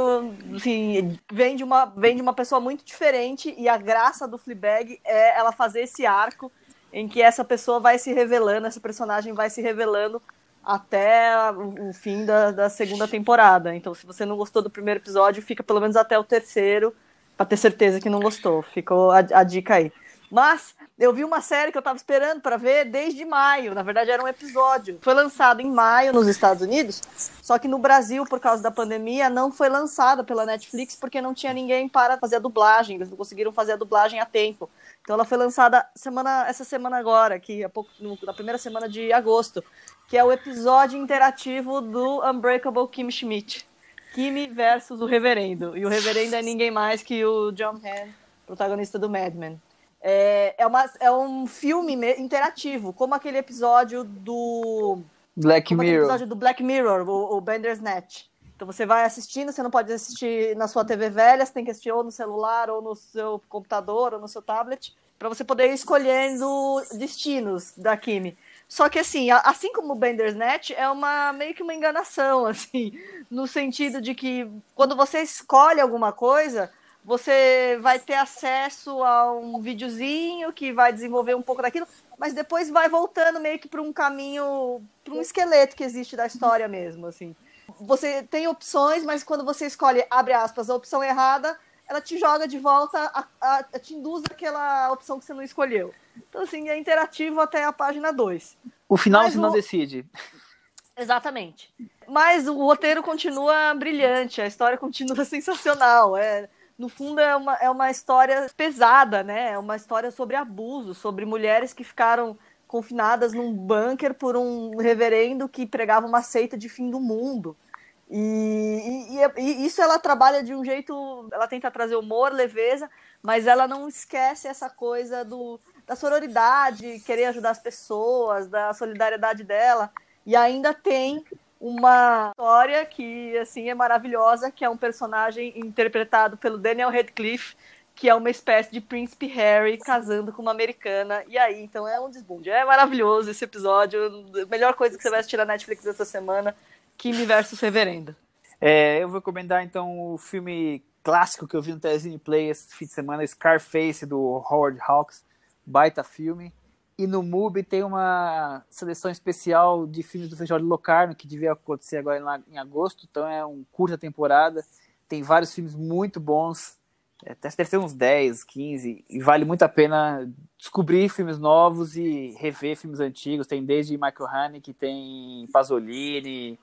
assim, vem de, uma, vem de uma pessoa muito diferente e a graça do Fleabag é ela fazer esse arco em que essa pessoa vai se revelando, essa personagem vai se revelando até o, fim da, da segunda temporada. Então, se você não gostou do primeiro episódio, fica pelo menos até o terceiro para ter certeza que não gostou. Ficou a, a dica aí. Mas eu vi uma série que eu tava esperando para ver desde maio. Na verdade, era um episódio. Foi lançado em maio nos Estados Unidos, só que no Brasil, por causa da pandemia, não foi lançada pela Netflix porque não tinha ninguém para fazer a dublagem. Eles não conseguiram fazer a dublagem a tempo. Então ela foi lançada semana, essa semana agora, aqui, pouco, na primeira semana de agosto, que é o episódio interativo do Unbreakable Kim Schmidt. Kimi versus o Reverendo. E o Reverendo é ninguém mais que o John Hamm, protagonista do Mad Men. É, é, uma, é um filme interativo, como aquele episódio do. Black Mirror. episódio do Black Mirror, o, o Bandersnatch. Então você vai assistindo, você não pode assistir na sua TV velha, você tem que assistir ou no celular, ou no seu computador, ou no seu tablet, para você poder ir escolhendo destinos da Kimi. Só que assim, assim como o Bandersnatch, é uma meio que uma enganação, assim, no sentido de que quando você escolhe alguma coisa, você vai ter acesso a um videozinho que vai desenvolver um pouco daquilo, mas depois vai voltando meio que para um caminho, para um esqueleto que existe da história mesmo, assim. Você tem opções, mas quando você escolhe, abre aspas, a opção errada, ela te joga de volta, a, a, a, te induz aquela opção que você não escolheu. Então, assim, é interativo até a página 2. O final mas você o... não decide. Exatamente. Mas o roteiro continua brilhante, a história continua sensacional. É, no fundo é uma, é uma história pesada, né? É uma história sobre abuso, sobre mulheres que ficaram confinadas num bunker por um reverendo que pregava uma seita de fim do mundo. E, e, e, isso ela trabalha de um jeito, ela tenta trazer humor, leveza, mas ela não esquece essa coisa do, da sororidade, querer ajudar as pessoas, da solidariedade dela. E ainda tem uma história que assim é maravilhosa, que é um personagem interpretado pelo Daniel Radcliffe, que é uma espécie de príncipe Harry casando com uma americana. E aí, então é um desbunde. É maravilhoso esse episódio. Melhor coisa que você vai assistir na Netflix essa semana, Kimi versus Reverendo. É, eu vou recomendar então o filme clássico que eu vi no Telecine Play esse fim de semana, Scarface, do Howard Hawks. Baita filme. E no MUBI tem uma seleção especial de filmes do Festival de Locarno, que devia acontecer agora em agosto, então é um curta temporada. Tem vários filmes muito bons até deve ter uns 10, 15, e vale muito a pena descobrir filmes novos e rever filmes antigos. Tem desde Michael Haneke, tem Pasolini,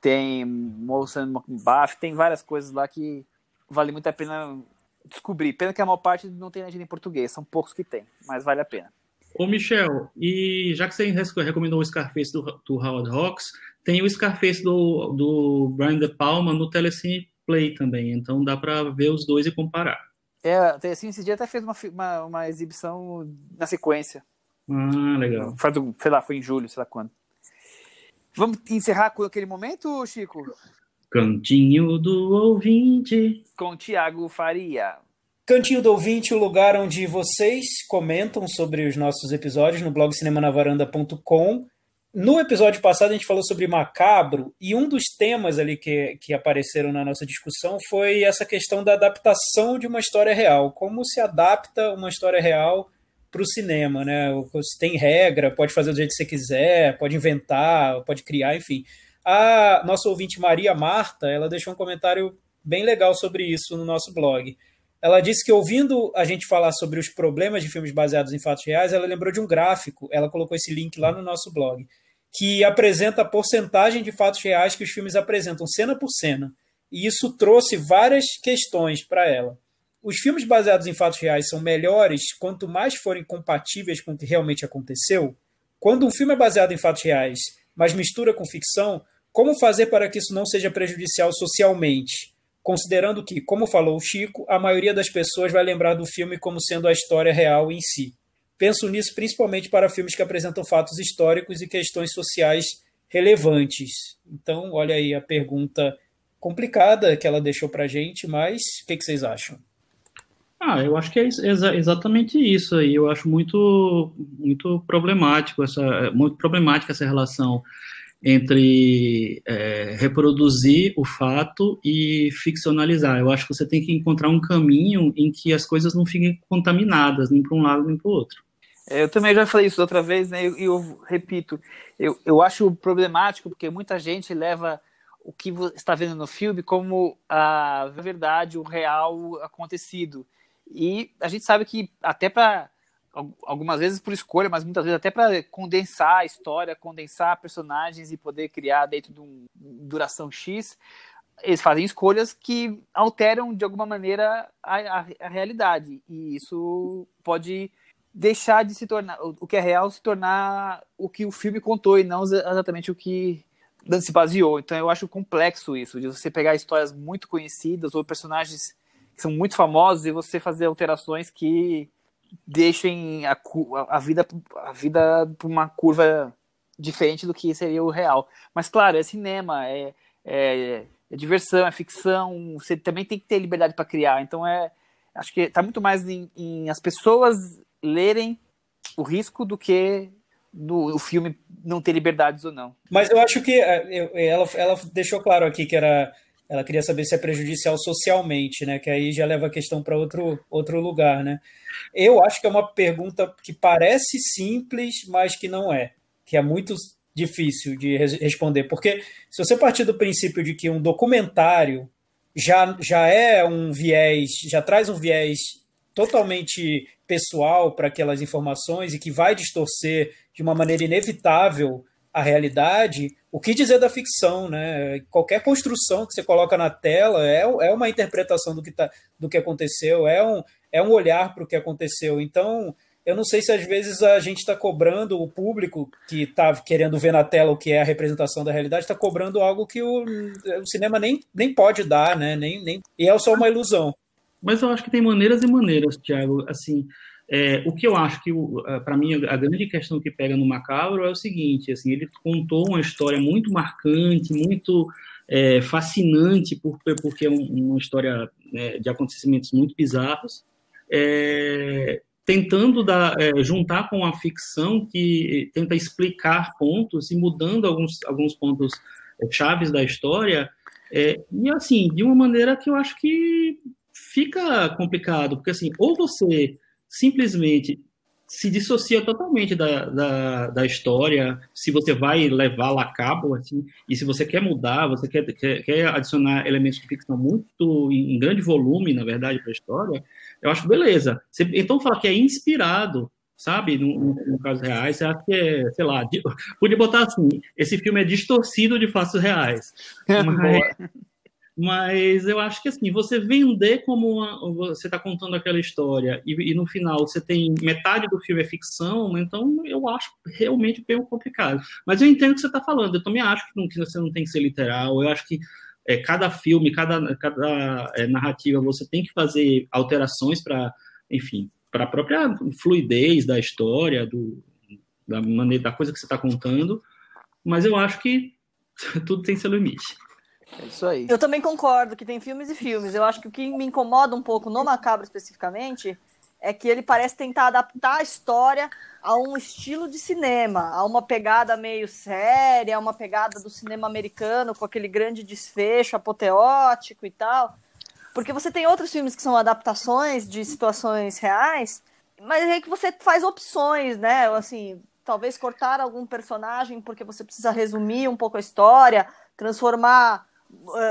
tem Molson McBath, tem várias coisas lá que vale muito a pena descobrir. Pena que a maior parte não tem legenda em português, são poucos que tem, mas vale a pena. Ô, Michel, e já que você recomendou o Scarface do, do Howard Hawks, tem o Scarface do, do Brian De Palma no Telecine Play também, então dá para ver os dois e comparar. É, assim, esse dia até fez uma, uma, uma exibição na sequência. Ah, legal. Foi, sei lá, foi em julho, sei lá quando. Vamos encerrar com aquele momento, Chico? Cantinho do ouvinte. Com Tiago Faria. Cantinho do Ouvinte, o lugar onde vocês comentam sobre os nossos episódios no blog cinemanavaranda.com. No episódio passado a gente falou sobre macabro e um dos temas ali que, que apareceram na nossa discussão foi essa questão da adaptação de uma história real. Como se adapta uma história real para o cinema, né? Tem regra, pode fazer do jeito que você quiser, pode inventar, pode criar, enfim. A nossa ouvinte Maria Marta, ela deixou um comentário bem legal sobre isso no nosso blog. Ela disse que ouvindo a gente falar sobre os problemas de filmes baseados em fatos reais, ela lembrou de um gráfico, ela colocou esse link lá no nosso blog, que apresenta a porcentagem de fatos reais que os filmes apresentam cena por cena. E isso trouxe várias questões para ela. Os filmes baseados em fatos reais são melhores quanto mais forem compatíveis com o que realmente aconteceu? Quando um filme é baseado em fatos reais, mas mistura com ficção, como fazer para que isso não seja prejudicial socialmente? Considerando que, como falou o Chico, a maioria das pessoas vai lembrar do filme como sendo a história real em si. Penso nisso principalmente para filmes que apresentam fatos históricos e questões sociais relevantes. Então, olha aí a pergunta complicada que ela deixou para a gente, mas o que, que, vocês acham? Ah, eu acho que é exa exatamente isso aí. Eu acho muito, muito problemático essa, muito problemática essa relação entre é, reproduzir o fato e ficcionalizar. Eu acho que você tem que encontrar um caminho em que as coisas não fiquem contaminadas, nem para um lado nem para o outro. Eu também já falei isso outra vez, né? E eu, eu, repito, eu, eu acho problemático porque muita gente leva o que está vendo no filme como a verdade, o real acontecido. E a gente sabe que até para algumas vezes por escolha, mas muitas vezes até para condensar a história, condensar personagens e poder criar dentro de uma duração X, eles fazem escolhas que alteram de alguma maneira a, a, a, realidade e isso pode deixar de se tornar o que é real se tornar o que o filme contou e não exatamente o que se baseou. Então eu acho complexo isso de você pegar histórias muito conhecidas ou personagens que são muito famosos e você fazer alterações que deixem a, a vida a vida por uma curva diferente do que seria o real. Mas claro, é cinema, é, é, é diversão, é ficção. Você também tem que ter liberdade para criar. Então é, acho que está muito mais em, em, as pessoas lerem o risco do que do o filme não ter liberdades ou não. Mas eu acho que é, ela, ela deixou claro aqui que era ela queria saber se é prejudicial socialmente, né? Que aí já leva a questão para outro, outro lugar, né? Eu acho que é uma pergunta que parece simples, mas que não é, que é muito difícil de responder, porque se você partir do princípio de que um documentário já, já é um viés, já traz um viés totalmente pessoal para aquelas informações e que vai distorcer de uma maneira inevitável a realidade, o que dizer da ficção, né? Qualquer construção que você coloca na tela é, é uma interpretação do que, tá, do que aconteceu, é um, é um olhar para o que aconteceu. Então, eu não sei se às vezes a gente está cobrando o público que está querendo ver na tela o que é a representação da realidade, está cobrando algo que o, o, cinema nem, nem pode dar, né? Nem, nem, e é só uma ilusão. Mas eu acho que tem maneiras e maneiras, Tiago. Assim, é, o que eu acho que, para mim, a grande questão que pega no Macabro é o seguinte, assim, ele contou uma história muito marcante, muito é, fascinante, por, porque é uma história né, de acontecimentos muito bizarros, é, tentando dar, é, juntar com a ficção que tenta explicar pontos e mudando alguns, alguns pontos é, chaves da história, é, e assim, de uma maneira que eu acho que fica complicado, porque assim, ou você simplesmente se dissocia totalmente da, da, da, história, se você vai levá-la a cabo, assim, e se você quer mudar, você quer, quer, quer adicionar elementos de ficção muito em, grande volume, na verdade, para a história, eu acho beleza. Você, então, falar que é inspirado, sabe, no, no, no caso reais, você acha que é, sei lá, podia botar assim, esse filme é distorcido de fatos reais. Mas, mas eu acho que assim, você vender como uma, você está contando aquela história e, e, no final você tem metade do filme é ficção, então eu acho realmente bem complicado. Mas eu entendo o que você está falando, eu também acho que, não, que, você não tem que ser literal, eu acho que é, cada filme, cada, cada é, narrativa você tem que fazer alterações para, enfim, para a própria fluidez da história, do, da maneira da coisa que você está contando, mas eu acho que tudo tem seu limite. É isso aí. Eu também concordo que tem filmes e filmes. Eu acho que o que me incomoda um pouco no Macabro especificamente é que ele parece tentar adaptar a história a um estilo de cinema, a uma pegada meio séria, a uma pegada do cinema americano com aquele grande desfecho apoteótico e tal. Porque você tem outros filmes que são adaptações de situações reais, mas é que você faz opções, né? Assim, talvez cortar algum personagem porque você precisa resumir um pouco a história, transformar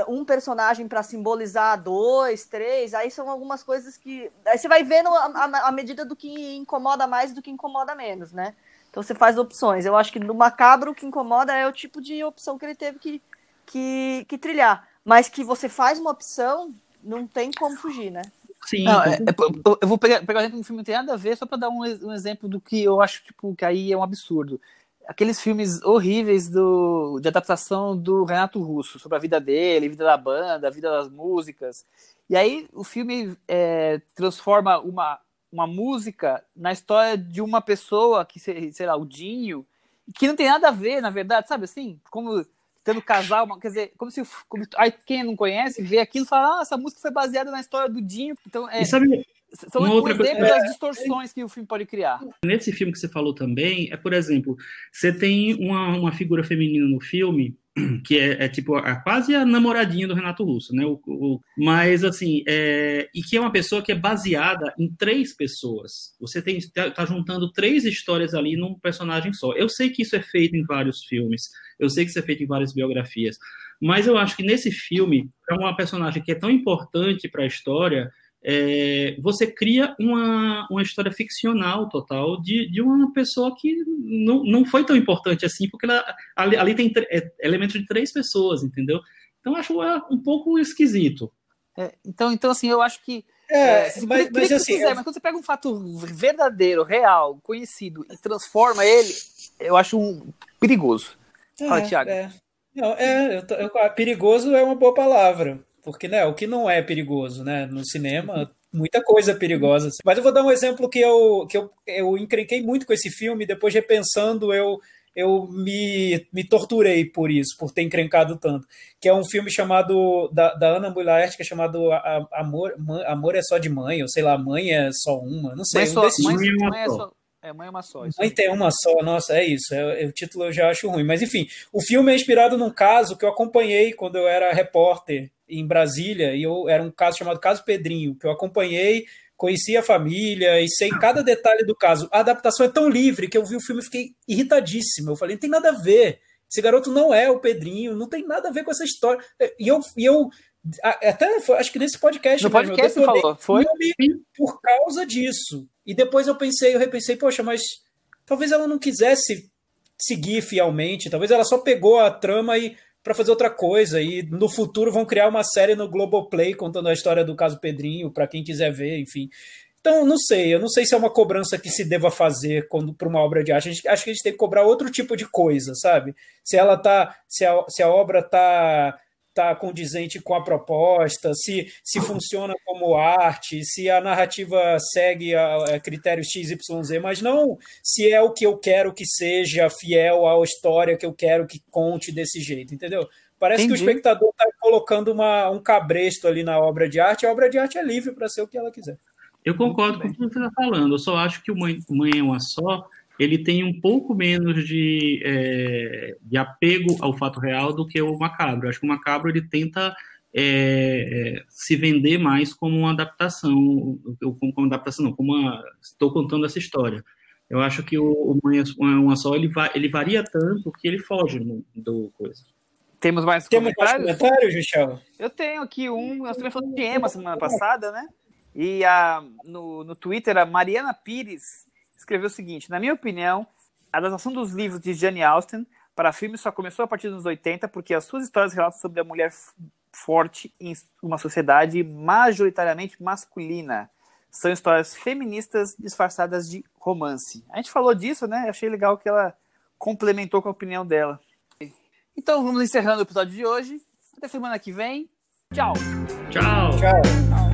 um personagem para simbolizar dois, três, aí são algumas coisas que. Aí você vai vendo a, a, medida do que incomoda mais do que incomoda menos, né? Então você faz opções. Eu acho que no macabro o que incomoda é o tipo de opção que ele teve que, que, que trilhar. Mas que você faz uma opção, não tem como fugir, né? Sim. Não, é, é, eu vou pegar, pegar um exemplo de um filme que não tem nada a ver, só para dar um, um exemplo do que eu acho tipo, que aí é um absurdo aqueles filmes horríveis do, de adaptação do Renato Russo, sobre a vida dele, a vida da banda, a vida das músicas. E aí o filme é, transforma uma, uma música na história de uma pessoa, que sei lá, o Dinho, que não tem nada a ver, na verdade, sabe assim? Como tendo casal, quer dizer, como se como, aí quem não conhece vê aquilo e fala, ah, essa música foi baseada na história do Dinho. Então, é, e sabe, são um exemplo das distorções que o filme pode criar. Nesse filme que você falou também, é, por exemplo, você tem uma, uma figura feminina no filme que é, é tipo a, quase a namoradinha do Renato Russo, né? O, o, mas assim, é, e que é uma pessoa que é baseada em três pessoas. Você tem tá, tá, juntando três histórias ali num personagem só. Eu sei que isso é feito em vários filmes, eu sei que isso é feito em várias biografias, mas eu acho que nesse filme é uma personagem que é tão importante para a história é, você cria uma, uma história ficcional total de, de uma pessoa que não, não foi tão importante assim, porque ela, ali, ali tem é, elementos de três pessoas, entendeu? Então acho é, um pouco esquisito. É, então, então, assim, eu acho que. É, é mas, mas assim. Quiser, mas quando você pega um fato verdadeiro, real, conhecido e transforma ele, eu acho um perigoso. Fala, é, Thiago. É. Não, é, eu tô, eu, perigoso é uma boa palavra. Porque, né, o que não é perigoso, né? No cinema, muita coisa perigosa. Mas eu vou dar um exemplo que eu, que eu, eu encrenquei muito com esse filme, depois repensando, eu, eu me, me torturei por isso, por ter encrencado tanto. Que é um filme chamado, da, da Ana Mulaert, que é chamado Amor, Amor é Só de Mãe, ou sei lá, Mãe é Só Uma, não sei. Mãe, um só, desses... mãe, mãe é só... É, mãe é uma só. Mãe tem uma só, nossa, é isso. É, é, o título eu já acho ruim. Mas enfim, o filme é inspirado num caso que eu acompanhei quando eu era repórter em Brasília, e eu era um caso chamado Caso Pedrinho, que eu acompanhei, conheci a família e sei cada detalhe do caso. A adaptação é tão livre que eu vi o filme e fiquei irritadíssimo. Eu falei, não tem nada a ver. Esse garoto não é o Pedrinho, não tem nada a ver com essa história. E eu, e eu até acho que nesse podcast, no podcast mesmo, você falou, foi por causa disso. E depois eu pensei, eu repensei, poxa, mas talvez ela não quisesse seguir fielmente, talvez ela só pegou a trama e para fazer outra coisa. E no futuro vão criar uma série no Globoplay contando a história do caso Pedrinho, para quem quiser ver, enfim. Então, não sei, eu não sei se é uma cobrança que se deva fazer quando para uma obra de arte. Gente, acho que a gente tem que cobrar outro tipo de coisa, sabe? Se ela tá, se a, se a obra tá tá condizente com a proposta, se, se funciona como arte, se a narrativa segue a, a critérios XYZ, mas não se é o que eu quero que seja fiel à história que eu quero que conte desse jeito, entendeu? Parece Entendi. que o espectador está colocando uma, um cabresto ali na obra de arte, a obra de arte é livre para ser o que ela quiser. Eu concordo com o que você está falando, eu só acho que o Mãe, Mãe é uma só ele tem um pouco menos de, é, de apego ao fato real do que o macabro. Eu acho que o macabro ele tenta é, é se vender mais como uma adaptação, como, como adaptação não, como uma, estou contando essa história. Eu acho que o, o Manhã Uma Só ele, va, ele varia tanto que ele foge do, do coisa. Temos mais Temos mais comentários? comentários, Michel? Eu tenho aqui um. Nós também falamos de Emma semana passada, né? E a, no, no Twitter, a Mariana Pires escreveu o seguinte: Na minha opinião, a adaptação dos livros de Jane Austen para filme só começou a partir dos 80 porque as suas histórias relatam sobre a mulher forte em uma sociedade majoritariamente masculina. São histórias feministas disfarçadas de romance. A gente falou disso, né? Achei legal que ela complementou com a opinião dela. Então vamos encerrando o episódio de hoje. Até semana que vem. Tchau. Tchau. Tchau.